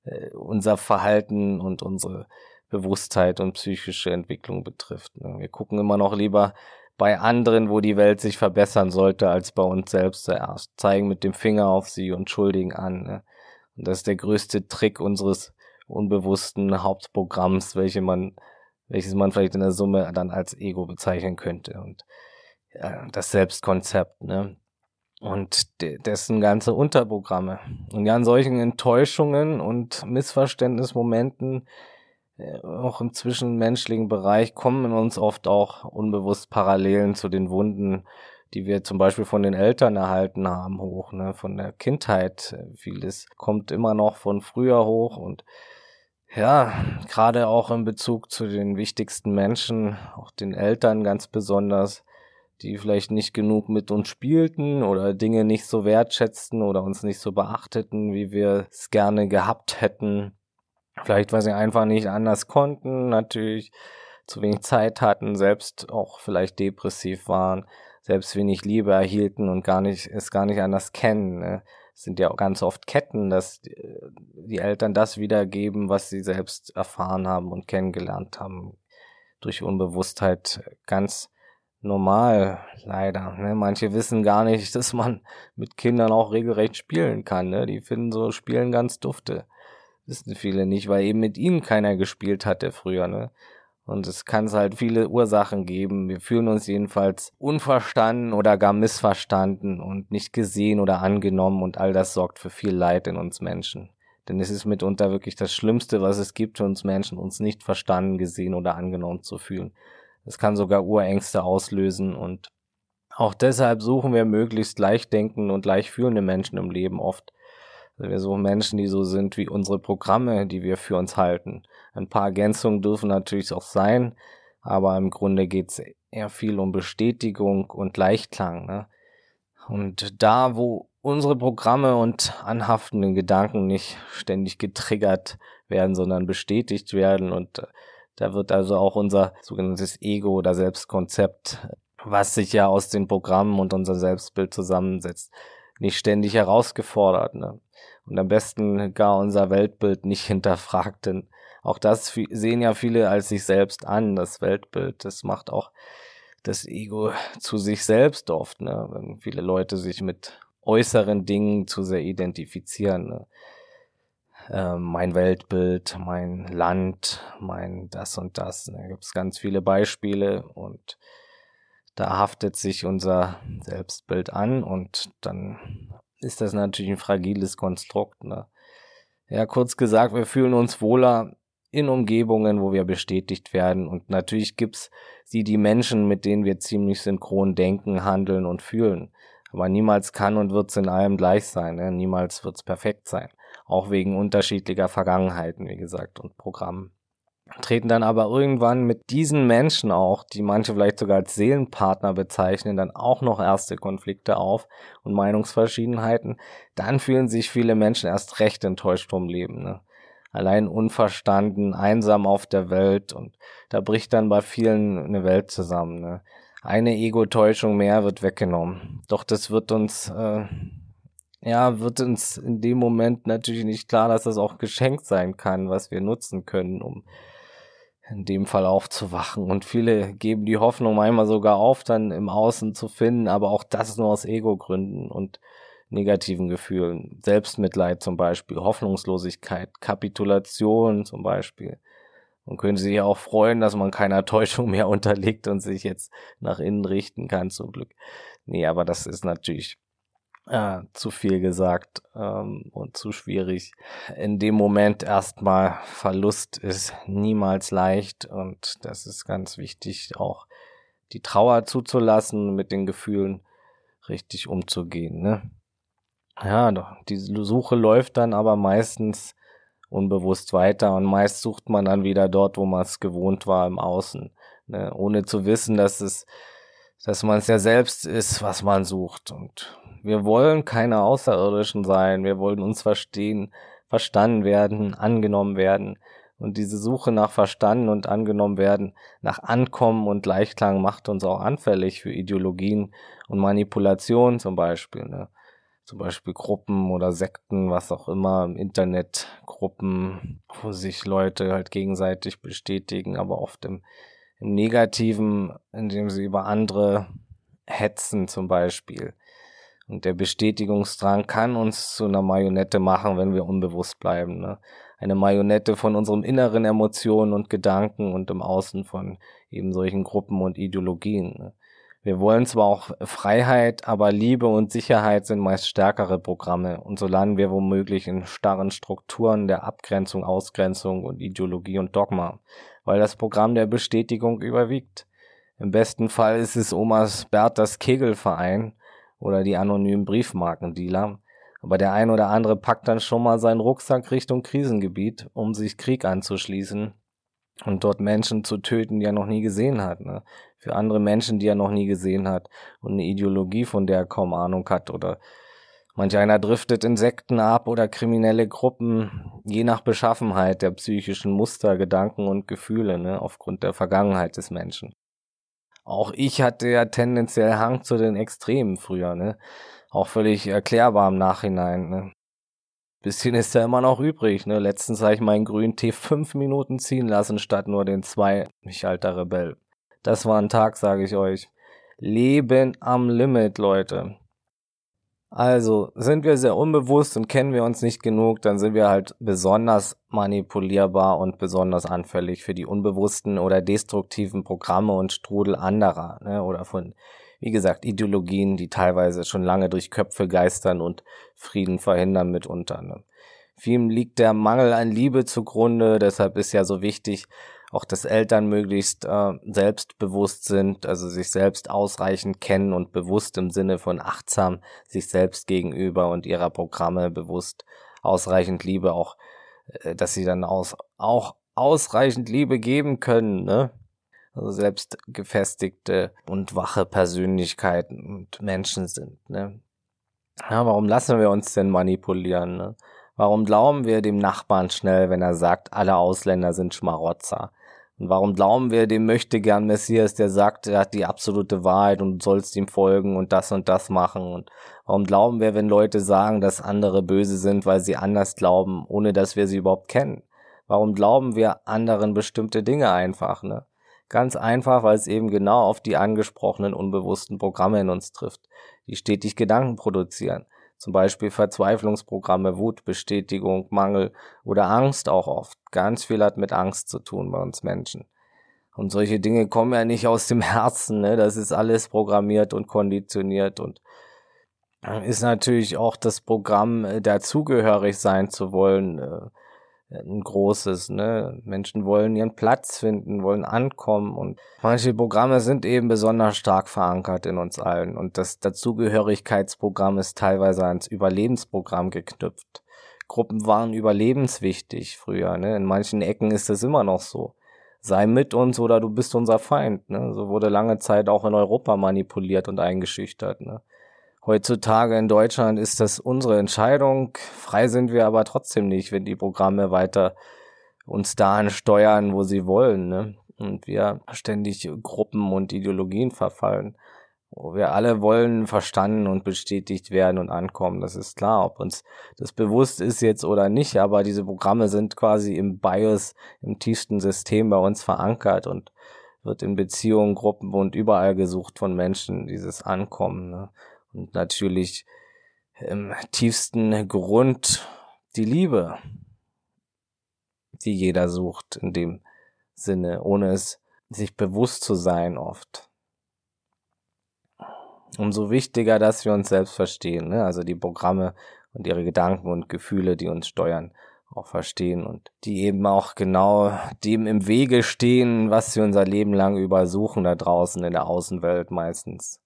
äh, unser Verhalten und unsere Bewusstheit und psychische Entwicklung betrifft. Ne? Wir gucken immer noch lieber bei anderen, wo die Welt sich verbessern sollte, als bei uns selbst zuerst. Zeigen mit dem Finger auf sie und schuldigen an. Ne? Und das ist der größte Trick unseres unbewussten Hauptprogramms, welche man, welches man vielleicht in der Summe dann als Ego bezeichnen könnte und ja, das Selbstkonzept, ne? Und de dessen ganze Unterprogramme. Und ja, an solchen Enttäuschungen und Missverständnismomenten äh, auch im zwischenmenschlichen Bereich kommen in uns oft auch unbewusst Parallelen zu den Wunden, die wir zum Beispiel von den Eltern erhalten haben, hoch, ne, von der Kindheit. Vieles kommt immer noch von früher hoch und ja, gerade auch in Bezug zu den wichtigsten Menschen, auch den Eltern ganz besonders, die vielleicht nicht genug mit uns spielten oder Dinge nicht so wertschätzten oder uns nicht so beachteten, wie wir es gerne gehabt hätten. Vielleicht, weil sie einfach nicht anders konnten, natürlich zu wenig Zeit hatten, selbst auch vielleicht depressiv waren, selbst wenig Liebe erhielten und gar nicht, es gar nicht anders kennen. Ne? Es sind ja auch ganz oft Ketten, dass die Eltern das wiedergeben, was sie selbst erfahren haben und kennengelernt haben. Durch Unbewusstheit ganz normal, leider. Ne? Manche wissen gar nicht, [laughs] dass man mit Kindern auch regelrecht spielen kann. Ne? Die finden so Spielen ganz dufte wissen viele nicht, weil eben mit ihnen keiner gespielt hatte früher, ne? Und es kann es halt viele Ursachen geben. Wir fühlen uns jedenfalls unverstanden oder gar missverstanden und nicht gesehen oder angenommen und all das sorgt für viel Leid in uns Menschen. Denn es ist mitunter wirklich das Schlimmste, was es gibt für uns Menschen, uns nicht verstanden, gesehen oder angenommen zu fühlen. Es kann sogar Urängste auslösen und auch deshalb suchen wir möglichst leicht denkende und leicht fühlende Menschen im Leben oft wir suchen Menschen, die so sind wie unsere Programme, die wir für uns halten. Ein paar Ergänzungen dürfen natürlich auch sein, aber im Grunde geht es eher viel um Bestätigung und Leichtklang. Ne? Und da, wo unsere Programme und anhaftenden Gedanken nicht ständig getriggert werden, sondern bestätigt werden und äh, da wird also auch unser sogenanntes Ego oder Selbstkonzept, was sich ja aus den Programmen und unser Selbstbild zusammensetzt, nicht ständig herausgefordert. Ne? Und am besten gar unser Weltbild nicht hinterfragt, denn auch das sehen ja viele als sich selbst an, das Weltbild. Das macht auch das Ego zu sich selbst oft, ne? wenn viele Leute sich mit äußeren Dingen zu sehr identifizieren. Ne? Äh, mein Weltbild, mein Land, mein das und das. Ne? Da gibt es ganz viele Beispiele und da haftet sich unser Selbstbild an und dann ist das natürlich ein fragiles Konstrukt. Ne? Ja, kurz gesagt, wir fühlen uns wohler in Umgebungen, wo wir bestätigt werden. Und natürlich gibt's sie, die Menschen, mit denen wir ziemlich synchron denken, handeln und fühlen. Aber niemals kann und wird's in allem gleich sein. Ne? Niemals wird's perfekt sein. Auch wegen unterschiedlicher Vergangenheiten, wie gesagt, und Programmen treten dann aber irgendwann mit diesen Menschen auch, die manche vielleicht sogar als Seelenpartner bezeichnen, dann auch noch erste Konflikte auf und Meinungsverschiedenheiten. Dann fühlen sich viele Menschen erst recht enttäuscht vom Leben. Ne? Allein unverstanden, einsam auf der Welt und da bricht dann bei vielen eine Welt zusammen. Ne? Eine Ego-Täuschung mehr wird weggenommen. Doch das wird uns, äh, ja, wird uns in dem Moment natürlich nicht klar, dass das auch geschenkt sein kann, was wir nutzen können, um in dem Fall aufzuwachen. Und viele geben die Hoffnung manchmal sogar auf, dann im Außen zu finden, aber auch das nur aus Ego-Gründen und negativen Gefühlen. Selbstmitleid zum Beispiel, Hoffnungslosigkeit, Kapitulation zum Beispiel. Und können sich auch freuen, dass man keiner [laughs] Täuschung mehr unterliegt und sich jetzt nach innen richten kann, zum Glück. Nee, aber das ist natürlich äh, zu viel gesagt ähm, und zu schwierig. In dem Moment erstmal Verlust ist niemals leicht und das ist ganz wichtig, auch die Trauer zuzulassen, mit den Gefühlen richtig umzugehen. Ne? Ja, doch, die Suche läuft dann aber meistens unbewusst weiter und meist sucht man dann wieder dort, wo man es gewohnt war im Außen, ne? ohne zu wissen, dass es, dass man es ja selbst ist, was man sucht und wir wollen keine Außerirdischen sein. Wir wollen uns verstehen, verstanden werden, angenommen werden. Und diese Suche nach verstanden und angenommen werden, nach Ankommen und Leichtklang macht uns auch anfällig für Ideologien und Manipulation zum Beispiel. Ne? Zum Beispiel Gruppen oder Sekten, was auch immer, im Internet Gruppen, wo sich Leute halt gegenseitig bestätigen, aber oft im, im Negativen, indem sie über andere hetzen zum Beispiel. Und der Bestätigungsdrang kann uns zu einer Marionette machen, wenn wir unbewusst bleiben. Ne? eine Marionette von unseren inneren Emotionen und Gedanken und im Außen von eben solchen Gruppen und Ideologien. Ne? Wir wollen zwar auch Freiheit, aber Liebe und Sicherheit sind meist stärkere Programme und so landen wir womöglich in starren Strukturen der Abgrenzung, Ausgrenzung und Ideologie und Dogma, weil das Programm der Bestätigung überwiegt. Im besten Fall ist es Omas Berthas Kegelverein oder die anonymen Briefmarkendealer, aber der ein oder andere packt dann schon mal seinen Rucksack Richtung Krisengebiet, um sich Krieg anzuschließen und dort Menschen zu töten, die er noch nie gesehen hat. Ne? Für andere Menschen, die er noch nie gesehen hat und eine Ideologie, von der er kaum Ahnung hat oder Manch einer driftet in Sekten ab oder kriminelle Gruppen, je nach Beschaffenheit der psychischen Muster, Gedanken und Gefühle, ne, aufgrund der Vergangenheit des Menschen. Auch ich hatte ja tendenziell Hang zu den Extremen früher, ne? Auch völlig erklärbar im Nachhinein, ne? Bisschen ist ja immer noch übrig, ne? Letztens habe ich meinen grünen Tee fünf Minuten ziehen lassen, statt nur den zwei. Mich alter Rebell. Das war ein Tag, sage ich euch. Leben am Limit, Leute. Also, sind wir sehr unbewusst und kennen wir uns nicht genug, dann sind wir halt besonders manipulierbar und besonders anfällig für die unbewussten oder destruktiven Programme und Strudel anderer, ne? oder von wie gesagt, Ideologien, die teilweise schon lange durch Köpfe geistern und Frieden verhindern mitunter. Ne? Vielen liegt der Mangel an Liebe zugrunde, deshalb ist ja so wichtig, auch dass Eltern möglichst äh, selbstbewusst sind, also sich selbst ausreichend kennen und bewusst im Sinne von achtsam sich selbst gegenüber und ihrer Programme bewusst ausreichend Liebe auch, äh, dass sie dann aus, auch ausreichend Liebe geben können, ne? also selbst gefestigte und wache Persönlichkeiten und Menschen sind. Ne? Ja, warum lassen wir uns denn manipulieren? Ne? Warum glauben wir dem Nachbarn schnell, wenn er sagt, alle Ausländer sind Schmarotzer? Und warum glauben wir dem möchte gern Messias, der sagt, er hat die absolute Wahrheit und sollst ihm folgen und das und das machen? Und warum glauben wir, wenn Leute sagen, dass andere böse sind, weil sie anders glauben, ohne dass wir sie überhaupt kennen? Warum glauben wir anderen bestimmte Dinge einfach, ne? Ganz einfach, weil es eben genau auf die angesprochenen unbewussten Programme in uns trifft, die stetig Gedanken produzieren. Zum Beispiel Verzweiflungsprogramme, Wut, Bestätigung, Mangel oder Angst auch oft. Ganz viel hat mit Angst zu tun bei uns Menschen. Und solche Dinge kommen ja nicht aus dem [laughs] Herzen, ne? Das ist alles programmiert und konditioniert und ist natürlich auch das Programm, äh, dazugehörig sein zu wollen, äh, ein großes. Ne? Menschen wollen ihren Platz finden, wollen ankommen und manche Programme sind eben besonders stark verankert in uns allen und das Dazugehörigkeitsprogramm ist teilweise ans Überlebensprogramm geknüpft. Gruppen waren überlebenswichtig früher. Ne? In manchen Ecken ist es immer noch so. Sei mit uns oder du bist unser Feind. Ne? So wurde lange Zeit auch in Europa manipuliert und eingeschüchtert. Ne? Heutzutage in Deutschland ist das unsere Entscheidung. Frei sind wir aber trotzdem nicht, wenn die Programme weiter uns dahin steuern, wo sie wollen. Ne? Und wir ständig Gruppen und Ideologien verfallen. Wir alle wollen verstanden und bestätigt werden und ankommen. Das ist klar, ob uns das bewusst ist jetzt oder nicht. Aber diese Programme sind quasi im BIOS, im tiefsten System bei uns verankert und wird in Beziehungen, Gruppen und überall gesucht von Menschen, dieses Ankommen. Ne? Und natürlich im tiefsten Grund die Liebe, die jeder sucht in dem Sinne, ohne es sich bewusst zu sein oft. Umso wichtiger, dass wir uns selbst verstehen, ne? also die Programme und ihre Gedanken und Gefühle, die uns steuern, auch verstehen und die eben auch genau dem im Wege stehen, was wir unser Leben lang übersuchen da draußen in der Außenwelt meistens.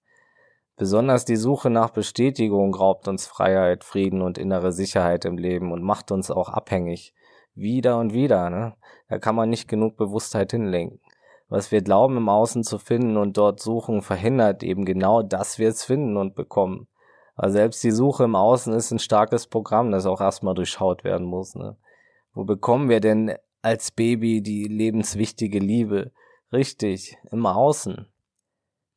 Besonders die Suche nach Bestätigung raubt uns Freiheit, Frieden und innere Sicherheit im Leben und macht uns auch abhängig. Wieder und wieder, ne? Da kann man nicht genug Bewusstheit hinlenken. Was wir glauben im Außen zu finden und dort suchen, verhindert eben genau, dass wir es finden und bekommen. Aber selbst die Suche im Außen ist ein starkes Programm, das auch erstmal durchschaut werden muss, ne? Wo bekommen wir denn als Baby die lebenswichtige Liebe? Richtig, im Außen.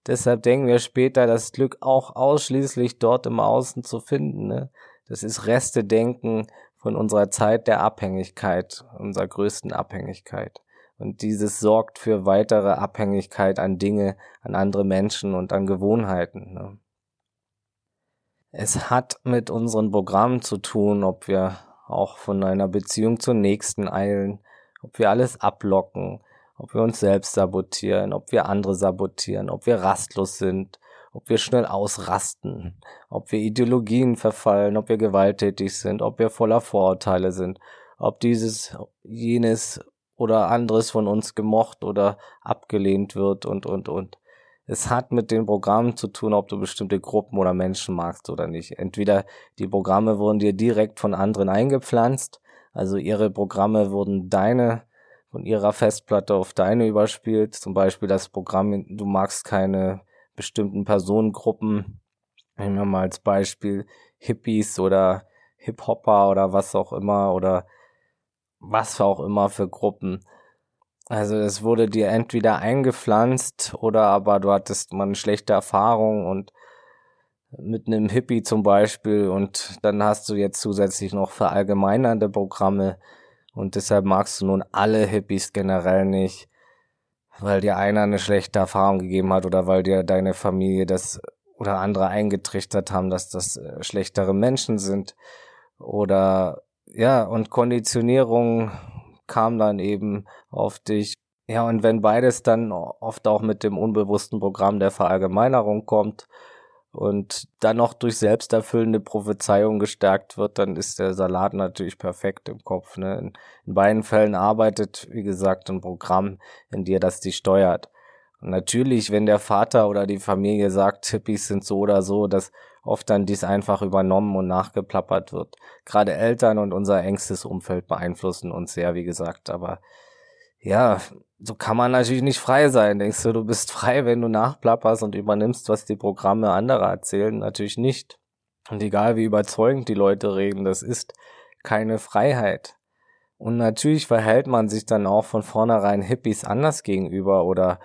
Deshalb denken wir später, das Glück auch ausschließlich dort im Außen zu finden. Ne? Das ist Reste-Denken von unserer Zeit der Abhängigkeit, unserer größten Abhängigkeit. Und dieses sorgt für weitere Abhängigkeit an Dinge, an andere Menschen und an Gewohnheiten. Ne? Es hat mit unseren Programmen zu tun, ob wir auch von einer Beziehung zur nächsten eilen, ob wir alles ablocken, ob wir uns selbst sabotieren, ob wir andere sabotieren, ob wir rastlos sind, ob wir schnell ausrasten, ob wir Ideologien verfallen, ob wir gewalttätig sind, ob wir voller Vorurteile sind, ob dieses, jenes oder anderes von uns gemocht oder abgelehnt wird und, und, und. Es hat mit den Programmen zu tun, ob du bestimmte Gruppen oder Menschen magst oder nicht. Entweder die Programme wurden dir direkt von anderen eingepflanzt, also ihre Programme wurden deine von ihrer Festplatte auf deine überspielt. Zum Beispiel das Programm, du magst keine bestimmten Personengruppen. Nehmen wir mal als Beispiel Hippies oder Hip-Hopper oder was auch immer oder was auch immer für Gruppen. Also es wurde dir entweder eingepflanzt oder aber du hattest mal eine schlechte Erfahrung und mit einem Hippie zum Beispiel und dann hast du jetzt zusätzlich noch verallgemeinernde Programme und deshalb magst du nun alle Hippies generell nicht, weil dir einer eine schlechte Erfahrung gegeben hat oder weil dir deine Familie das oder andere eingetrichtert haben, dass das äh, schlechtere Menschen sind oder ja, und Konditionierung kam dann eben auf dich. Ja, und wenn beides dann oft auch mit dem unbewussten Programm der Verallgemeinerung kommt und dann noch durch selbsterfüllende Prophezeiung gestärkt wird, dann ist der Salat natürlich perfekt im Kopf. Ne? In, in beiden Fällen arbeitet, wie gesagt, ein Programm in dir, das die steuert. Und natürlich, wenn der Vater oder die Familie sagt, Hippies sind so oder so, dass oft dann dies einfach übernommen und nachgeplappert wird. Gerade Eltern und unser engstes Umfeld beeinflussen uns sehr, wie gesagt. Aber ja, so kann man natürlich nicht frei sein. Denkst du, du bist frei, wenn du nachplapperst und übernimmst, was die Programme anderer erzählen? Natürlich nicht. Und egal wie überzeugend die Leute reden, das ist keine Freiheit. Und natürlich verhält man sich dann auch von vornherein Hippies anders gegenüber oder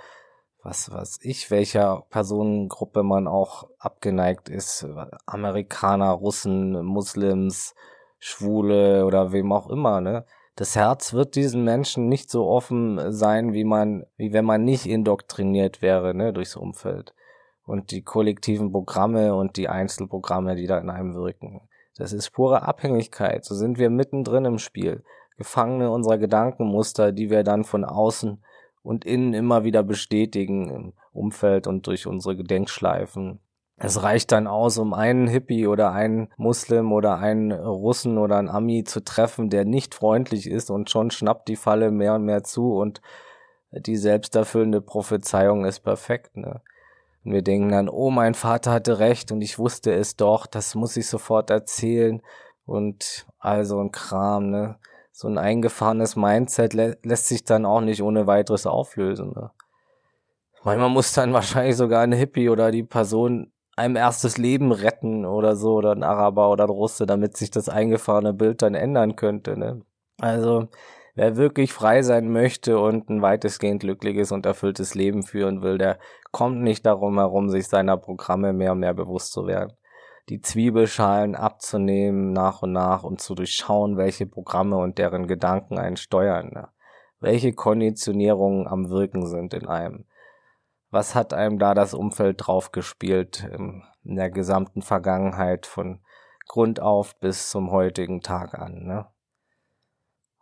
was weiß ich, welcher Personengruppe man auch abgeneigt ist. Amerikaner, Russen, Muslims, Schwule oder wem auch immer, ne? Das Herz wird diesen Menschen nicht so offen sein, wie man, wie wenn man nicht indoktriniert wäre, ne, durchs Umfeld. Und die kollektiven Programme und die Einzelprogramme, die da in einem wirken. Das ist pure Abhängigkeit. So sind wir mittendrin im Spiel. Gefangene unserer Gedankenmuster, die wir dann von außen und innen immer wieder bestätigen im Umfeld und durch unsere Gedenkschleifen. Es reicht dann aus, um einen Hippie oder einen Muslim oder einen Russen oder einen Ami zu treffen, der nicht freundlich ist und schon schnappt die Falle mehr und mehr zu und die selbsterfüllende Prophezeiung ist perfekt, ne? Und wir denken dann, oh, mein Vater hatte recht und ich wusste es doch, das muss ich sofort erzählen und also ein Kram, ne? so ein eingefahrenes Mindset lä lässt sich dann auch nicht ohne weiteres auflösen. Ne? Manchmal muss dann wahrscheinlich sogar ein Hippie oder die Person einem erstes Leben retten oder so, oder ein Araber oder ein Russe, damit sich das eingefahrene Bild dann ändern könnte. Ne? Also, wer wirklich frei sein möchte und ein weitestgehend glückliches und erfülltes Leben führen will, der kommt nicht darum herum, sich seiner Programme mehr und mehr bewusst zu werden die Zwiebelschalen abzunehmen nach und nach und zu durchschauen, welche Programme und deren Gedanken einen steuern, ne? welche Konditionierungen am Wirken sind in einem. Was hat einem da das Umfeld draufgespielt in der gesamten Vergangenheit von Grund auf bis zum heutigen Tag an, ne?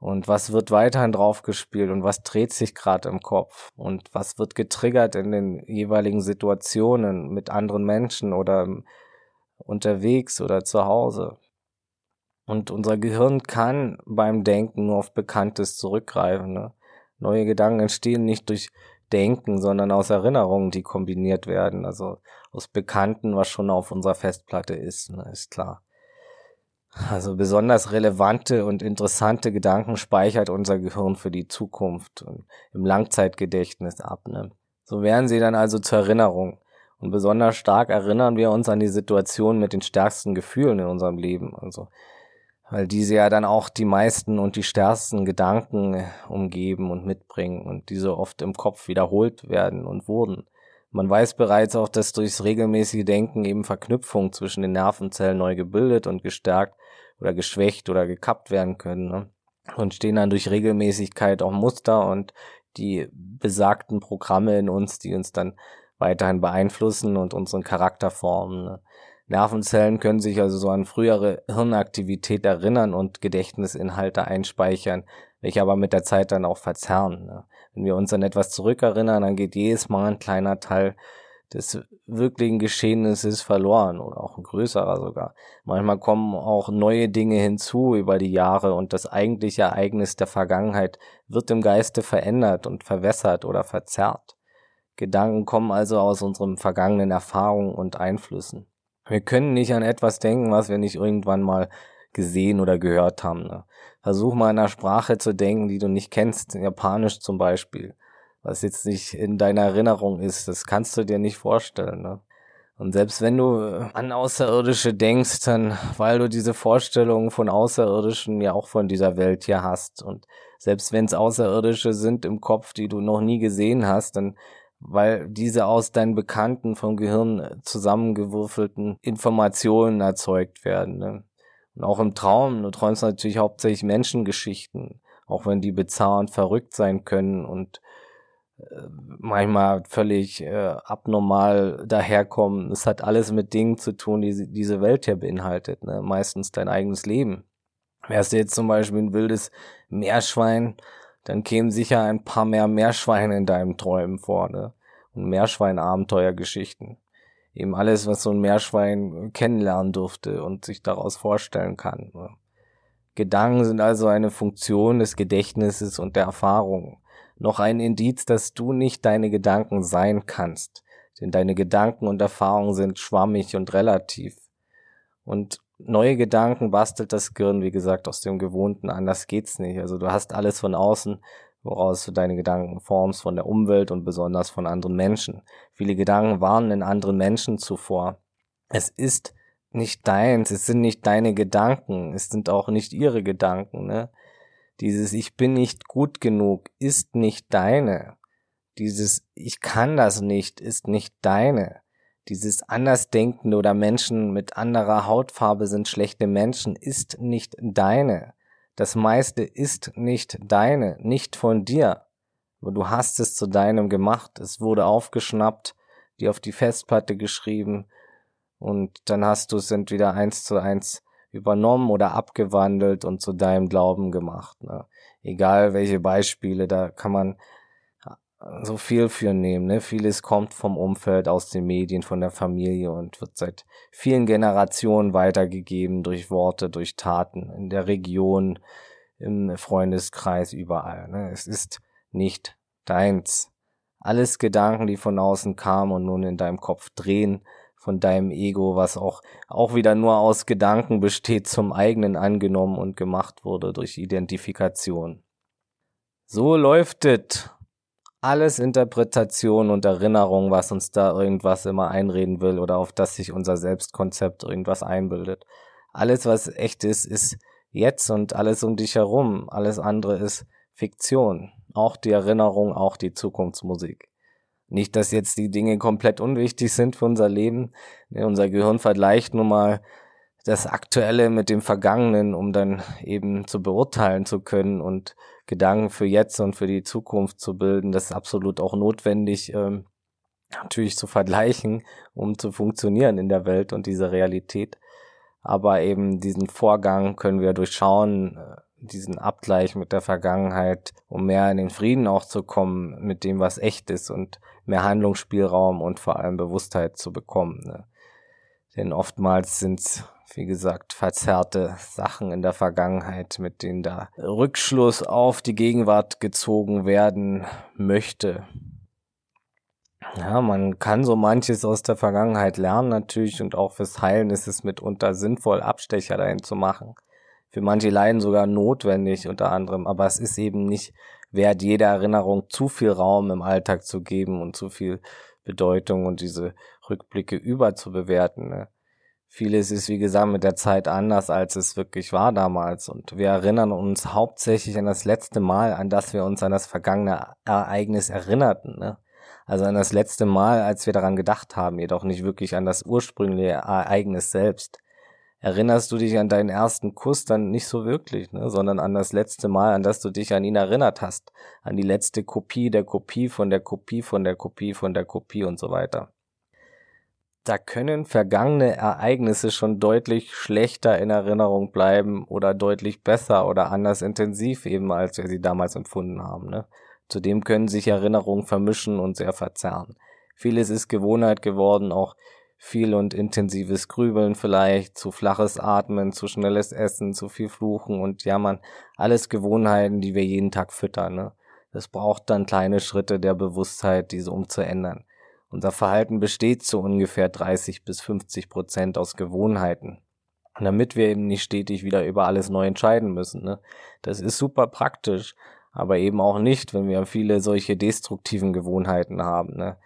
Und was wird weiterhin draufgespielt und was dreht sich gerade im Kopf und was wird getriggert in den jeweiligen Situationen mit anderen Menschen oder unterwegs oder zu Hause. Und unser Gehirn kann beim Denken nur auf Bekanntes zurückgreifen. Ne? Neue Gedanken entstehen nicht durch Denken, sondern aus Erinnerungen, die kombiniert werden. Also aus Bekannten, was schon auf unserer Festplatte ist, ne? ist klar. Also besonders relevante und interessante Gedanken speichert unser Gehirn für die Zukunft und im Langzeitgedächtnis ab. Ne? So werden sie dann also zur Erinnerung. Und besonders stark erinnern wir uns an die Situation mit den stärksten Gefühlen in unserem Leben. Also, weil diese ja dann auch die meisten und die stärksten Gedanken umgeben und mitbringen und diese oft im Kopf wiederholt werden und wurden. Man weiß bereits auch, dass durchs regelmäßige Denken eben Verknüpfungen zwischen den Nervenzellen neu gebildet und gestärkt oder geschwächt oder gekappt werden können. Ne? Und stehen dann durch Regelmäßigkeit auch Muster und die besagten Programme in uns, die uns dann weiterhin beeinflussen und unseren Charakter formen. Ne? Nervenzellen können sich also so an frühere Hirnaktivität erinnern und Gedächtnisinhalte einspeichern, welche aber mit der Zeit dann auch verzerren. Ne? Wenn wir uns an etwas zurückerinnern, dann geht jedes Mal ein kleiner Teil des wirklichen Geschehnisses verloren oder auch ein größerer sogar. Manchmal kommen auch neue Dinge hinzu über die Jahre und das eigentliche Ereignis der Vergangenheit wird im Geiste verändert und verwässert oder verzerrt. Gedanken kommen also aus unseren vergangenen Erfahrungen und Einflüssen. Wir können nicht an etwas denken, was wir nicht irgendwann mal gesehen oder gehört haben. Ne? Versuch mal in einer Sprache zu denken, die du nicht kennst, Japanisch zum Beispiel, was jetzt nicht in deiner Erinnerung ist. Das kannst du dir nicht vorstellen. Ne? Und selbst wenn du an Außerirdische denkst, dann, weil du diese Vorstellungen von Außerirdischen ja auch von dieser Welt hier hast. Und selbst wenn es Außerirdische sind im Kopf, die du noch nie gesehen hast, dann weil diese aus deinen bekannten vom Gehirn zusammengewürfelten Informationen erzeugt werden. Ne? Und auch im Traum, du träumst natürlich hauptsächlich Menschengeschichten, auch wenn die bizarr und verrückt sein können und äh, manchmal völlig äh, abnormal daherkommen. Es hat alles mit Dingen zu tun, die diese Welt hier beinhaltet, ne? meistens dein eigenes Leben. Wärst du jetzt zum Beispiel ein wildes Meerschwein, dann kämen sicher ein paar mehr Meerschweine in deinem Träumen vor, ne? Und Meerschwein-Abenteuergeschichten. Eben alles, was so ein Meerschwein kennenlernen durfte und sich daraus vorstellen kann. Ne? Gedanken sind also eine Funktion des Gedächtnisses und der Erfahrung. Noch ein Indiz, dass du nicht deine Gedanken sein kannst. Denn deine Gedanken und Erfahrungen sind schwammig und relativ. Und neue Gedanken bastelt das Gehirn, wie gesagt, aus dem Gewohnten. Anders geht's nicht. Also du hast alles von außen, woraus du deine Gedanken formst, von der Umwelt und besonders von anderen Menschen. Viele Gedanken waren in anderen Menschen zuvor. Es ist nicht deins, es sind nicht deine Gedanken, es sind auch nicht ihre Gedanken. Ne? Dieses Ich bin nicht gut genug ist nicht deine. Dieses Ich kann das nicht ist nicht deine. Dieses Andersdenkende oder Menschen mit anderer Hautfarbe sind schlechte Menschen ist nicht deine. Das meiste ist nicht deine, nicht von dir. Aber du hast es zu deinem gemacht. Es wurde aufgeschnappt, dir auf die Festplatte geschrieben und dann hast du es entweder eins zu eins übernommen oder abgewandelt und zu deinem Glauben gemacht. Ne? Egal welche Beispiele, da kann man so viel für nehmen. Ne? Vieles kommt vom Umfeld, aus den Medien, von der Familie und wird seit vielen Generationen weitergegeben durch Worte, durch Taten, in der Region, im Freundeskreis, überall. Ne? Es ist nicht deins. Alles Gedanken, die von außen kamen und nun in deinem Kopf drehen, von deinem Ego, was auch, auch wieder nur aus Gedanken besteht, zum eigenen angenommen und gemacht wurde durch Identifikation. So läuft es alles Interpretation und Erinnerung, was uns da irgendwas immer einreden will oder auf das sich unser Selbstkonzept irgendwas einbildet. Alles, was echt ist, ist jetzt und alles um dich herum. Alles andere ist Fiktion. Auch die Erinnerung, auch die Zukunftsmusik. Nicht, dass jetzt die Dinge komplett unwichtig sind für unser Leben. Unser Gehirn vergleicht nun mal das Aktuelle mit dem Vergangenen, um dann eben zu beurteilen zu können und Gedanken für jetzt und für die Zukunft zu bilden. Das ist absolut auch notwendig, ähm, natürlich zu vergleichen, um zu funktionieren in der Welt und dieser Realität. Aber eben diesen Vorgang können wir durchschauen, äh, diesen Abgleich mit der Vergangenheit, um mehr in den Frieden auch zu kommen mit dem, was echt ist und mehr Handlungsspielraum und vor allem Bewusstheit zu bekommen. Ne? Denn oftmals sind wie gesagt, verzerrte Sachen in der Vergangenheit, mit denen da Rückschluss auf die Gegenwart gezogen werden möchte. Ja, man kann so manches aus der Vergangenheit lernen natürlich und auch fürs Heilen ist es mitunter sinnvoll, Abstecher dahin zu machen. Für manche Leiden sogar notwendig unter anderem, aber es ist eben nicht wert, jeder Erinnerung zu viel Raum im Alltag zu geben und zu viel Bedeutung und diese Rückblicke überzubewerten. Ne? Vieles ist, wie gesagt, mit der Zeit anders, als es wirklich war damals. Und wir erinnern uns hauptsächlich an das letzte Mal, an das wir uns an das vergangene Ereignis erinnerten. Ne? Also an das letzte Mal, als wir daran gedacht haben, jedoch nicht wirklich an das ursprüngliche Ereignis selbst. Erinnerst du dich an deinen ersten Kuss dann nicht so wirklich, ne? sondern an das letzte Mal, an das du dich an ihn erinnert hast. An die letzte Kopie der Kopie von der Kopie von der Kopie von der Kopie und so weiter da können vergangene Ereignisse schon deutlich schlechter in Erinnerung bleiben oder deutlich besser oder anders intensiv eben, als wir sie damals empfunden haben. Ne? Zudem können sich Erinnerungen vermischen und sehr verzerren. Vieles ist Gewohnheit geworden, auch viel und intensives Grübeln vielleicht, zu flaches Atmen, zu schnelles Essen, zu viel Fluchen und Jammern. Alles Gewohnheiten, die wir jeden Tag füttern. Ne? Es braucht dann kleine Schritte der Bewusstheit, diese umzuändern. Unser Verhalten besteht zu ungefähr 30 bis 50 Prozent aus Gewohnheiten. Und damit wir eben nicht stetig wieder über alles neu entscheiden müssen. Ne? Das ist super praktisch, aber eben auch nicht, wenn wir viele solche destruktiven Gewohnheiten haben. Ne?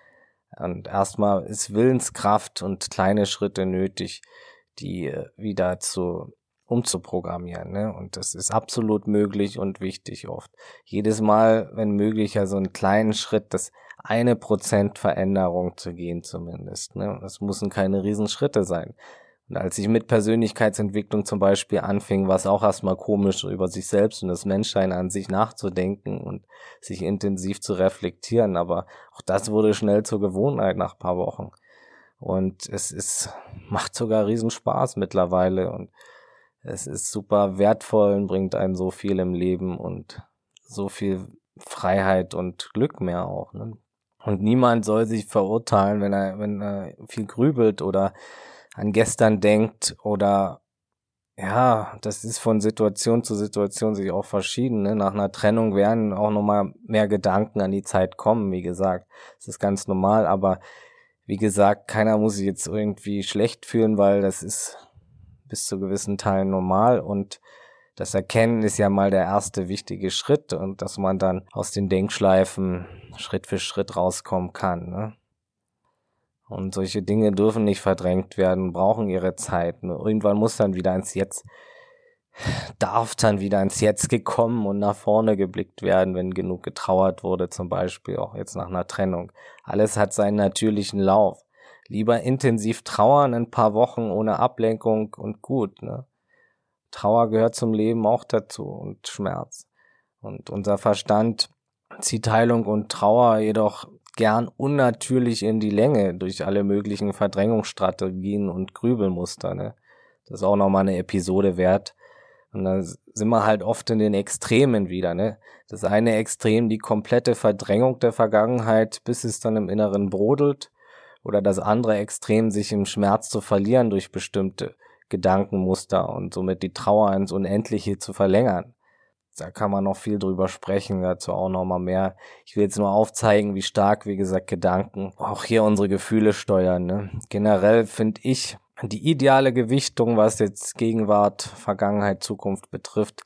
Und erstmal ist Willenskraft und kleine Schritte nötig, die äh, wieder zu umzuprogrammieren. Ne? Und das ist absolut möglich und wichtig oft. Jedes Mal, wenn möglich, ja so einen kleinen Schritt, das eine Prozent Veränderung zu gehen zumindest. Ne? Das müssen keine Riesenschritte sein. Und als ich mit Persönlichkeitsentwicklung zum Beispiel anfing, war es auch erstmal komisch, über sich selbst und das Menschsein an sich nachzudenken und sich intensiv zu reflektieren. Aber auch das wurde schnell zur Gewohnheit nach paar Wochen. Und es ist, macht sogar Riesenspaß mittlerweile und es ist super wertvoll und bringt einem so viel im Leben und so viel Freiheit und Glück mehr auch. Ne? Und niemand soll sich verurteilen, wenn er, wenn er viel grübelt oder an gestern denkt oder ja, das ist von Situation zu Situation sich auch verschieden. Ne? Nach einer Trennung werden auch nochmal mehr Gedanken an die Zeit kommen, wie gesagt. Das ist ganz normal, aber wie gesagt, keiner muss sich jetzt irgendwie schlecht fühlen, weil das ist bis zu gewissen Teilen normal und das Erkennen ist ja mal der erste wichtige Schritt und dass man dann aus den Denkschleifen Schritt für Schritt rauskommen kann. Ne? Und solche Dinge dürfen nicht verdrängt werden, brauchen ihre Zeit. Irgendwann muss dann wieder ins Jetzt, darf dann wieder ins Jetzt gekommen und nach vorne geblickt werden, wenn genug getrauert wurde, zum Beispiel auch jetzt nach einer Trennung. Alles hat seinen natürlichen Lauf. Lieber intensiv trauern ein paar Wochen ohne Ablenkung und gut. Ne? Trauer gehört zum Leben auch dazu und Schmerz. Und unser Verstand zieht Heilung und Trauer jedoch gern unnatürlich in die Länge durch alle möglichen Verdrängungsstrategien und Grübelmuster. Ne? Das ist auch nochmal eine Episode wert. Und da sind wir halt oft in den Extremen wieder. Ne? Das eine Extrem, die komplette Verdrängung der Vergangenheit, bis es dann im Inneren brodelt. Oder das andere Extrem, sich im Schmerz zu verlieren durch bestimmte Gedankenmuster und somit die Trauer ins Unendliche zu verlängern da kann man noch viel drüber sprechen, dazu auch noch mal mehr. Ich will jetzt nur aufzeigen, wie stark, wie gesagt, Gedanken auch hier unsere Gefühle steuern. Ne? Generell finde ich die ideale Gewichtung, was jetzt Gegenwart, Vergangenheit, Zukunft betrifft,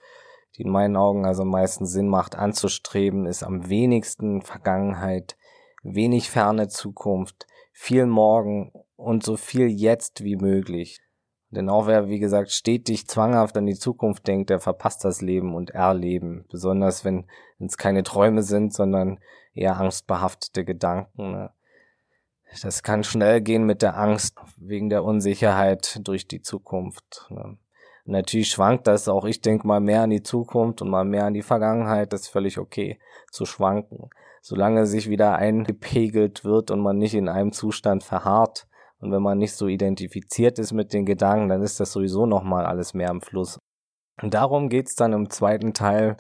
die in meinen Augen also am meisten Sinn macht anzustreben, ist am wenigsten Vergangenheit, wenig ferne Zukunft, viel Morgen und so viel jetzt wie möglich. Denn auch wer, wie gesagt, stetig zwanghaft an die Zukunft denkt, der verpasst das Leben und Erleben. Besonders wenn es keine Träume sind, sondern eher angstbehaftete Gedanken. Ne? Das kann schnell gehen mit der Angst wegen der Unsicherheit durch die Zukunft. Ne? Natürlich schwankt das auch. Ich denke mal mehr an die Zukunft und mal mehr an die Vergangenheit. Das ist völlig okay zu schwanken. Solange sich wieder eingepegelt wird und man nicht in einem Zustand verharrt, und wenn man nicht so identifiziert ist mit den Gedanken, dann ist das sowieso nochmal alles mehr im Fluss. Und darum geht's dann im zweiten Teil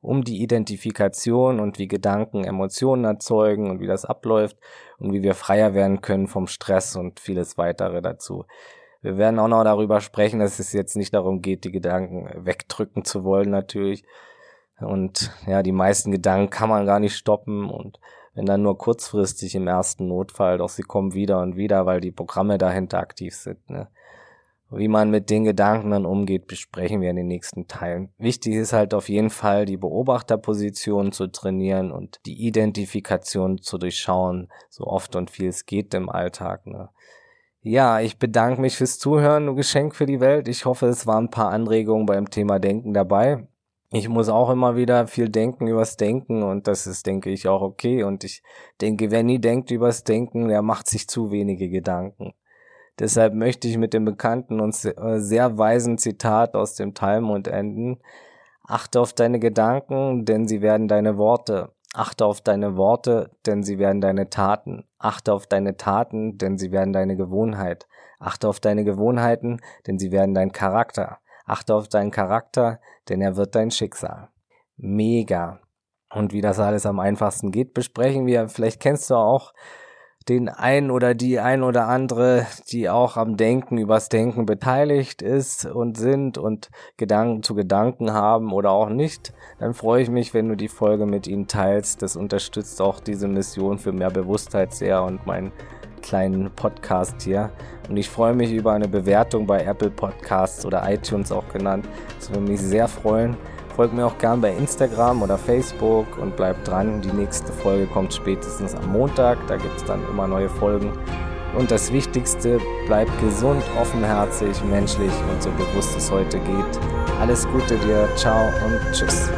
um die Identifikation und wie Gedanken Emotionen erzeugen und wie das abläuft und wie wir freier werden können vom Stress und vieles weitere dazu. Wir werden auch noch darüber sprechen, dass es jetzt nicht darum geht, die Gedanken wegdrücken zu wollen natürlich. Und ja, die meisten Gedanken kann man gar nicht stoppen und wenn dann nur kurzfristig im ersten Notfall, doch sie kommen wieder und wieder, weil die Programme dahinter aktiv sind. Ne? Wie man mit den Gedanken dann umgeht, besprechen wir in den nächsten Teilen. Wichtig ist halt auf jeden Fall, die Beobachterposition zu trainieren und die Identifikation zu durchschauen, so oft und viel es geht im Alltag. Ne? Ja, ich bedanke mich fürs Zuhören, du Geschenk für die Welt. Ich hoffe, es waren ein paar Anregungen beim Thema Denken dabei ich muss auch immer wieder viel denken übers Denken und das ist, denke ich, auch okay. Und ich denke, wer nie denkt übers Denken, der macht sich zu wenige Gedanken. Deshalb möchte ich mit dem bekannten und sehr weisen Zitat aus dem Talmud enden. Achte auf deine Gedanken, denn sie werden deine Worte. Achte auf deine Worte, denn sie werden deine Taten. Achte auf deine Taten, denn sie werden deine Gewohnheit. Achte auf deine Gewohnheiten, denn sie werden dein Charakter. Achte auf deinen Charakter, denn er wird dein Schicksal. Mega. Und wie das alles am einfachsten geht, besprechen wir. Vielleicht kennst du auch den ein oder die ein oder andere, die auch am Denken übers Denken beteiligt ist und sind und Gedanken zu Gedanken haben oder auch nicht, dann freue ich mich, wenn du die Folge mit ihnen teilst. Das unterstützt auch diese Mission für mehr Bewusstheit sehr und meinen kleinen Podcast hier. Und ich freue mich über eine Bewertung bei Apple Podcasts oder iTunes auch genannt. Das würde mich sehr freuen. Folgt mir auch gern bei Instagram oder Facebook und bleibt dran. Die nächste Folge kommt spätestens am Montag. Da gibt es dann immer neue Folgen. Und das Wichtigste, bleibt gesund, offenherzig, menschlich und so bewusst es heute geht. Alles Gute dir, ciao und tschüss.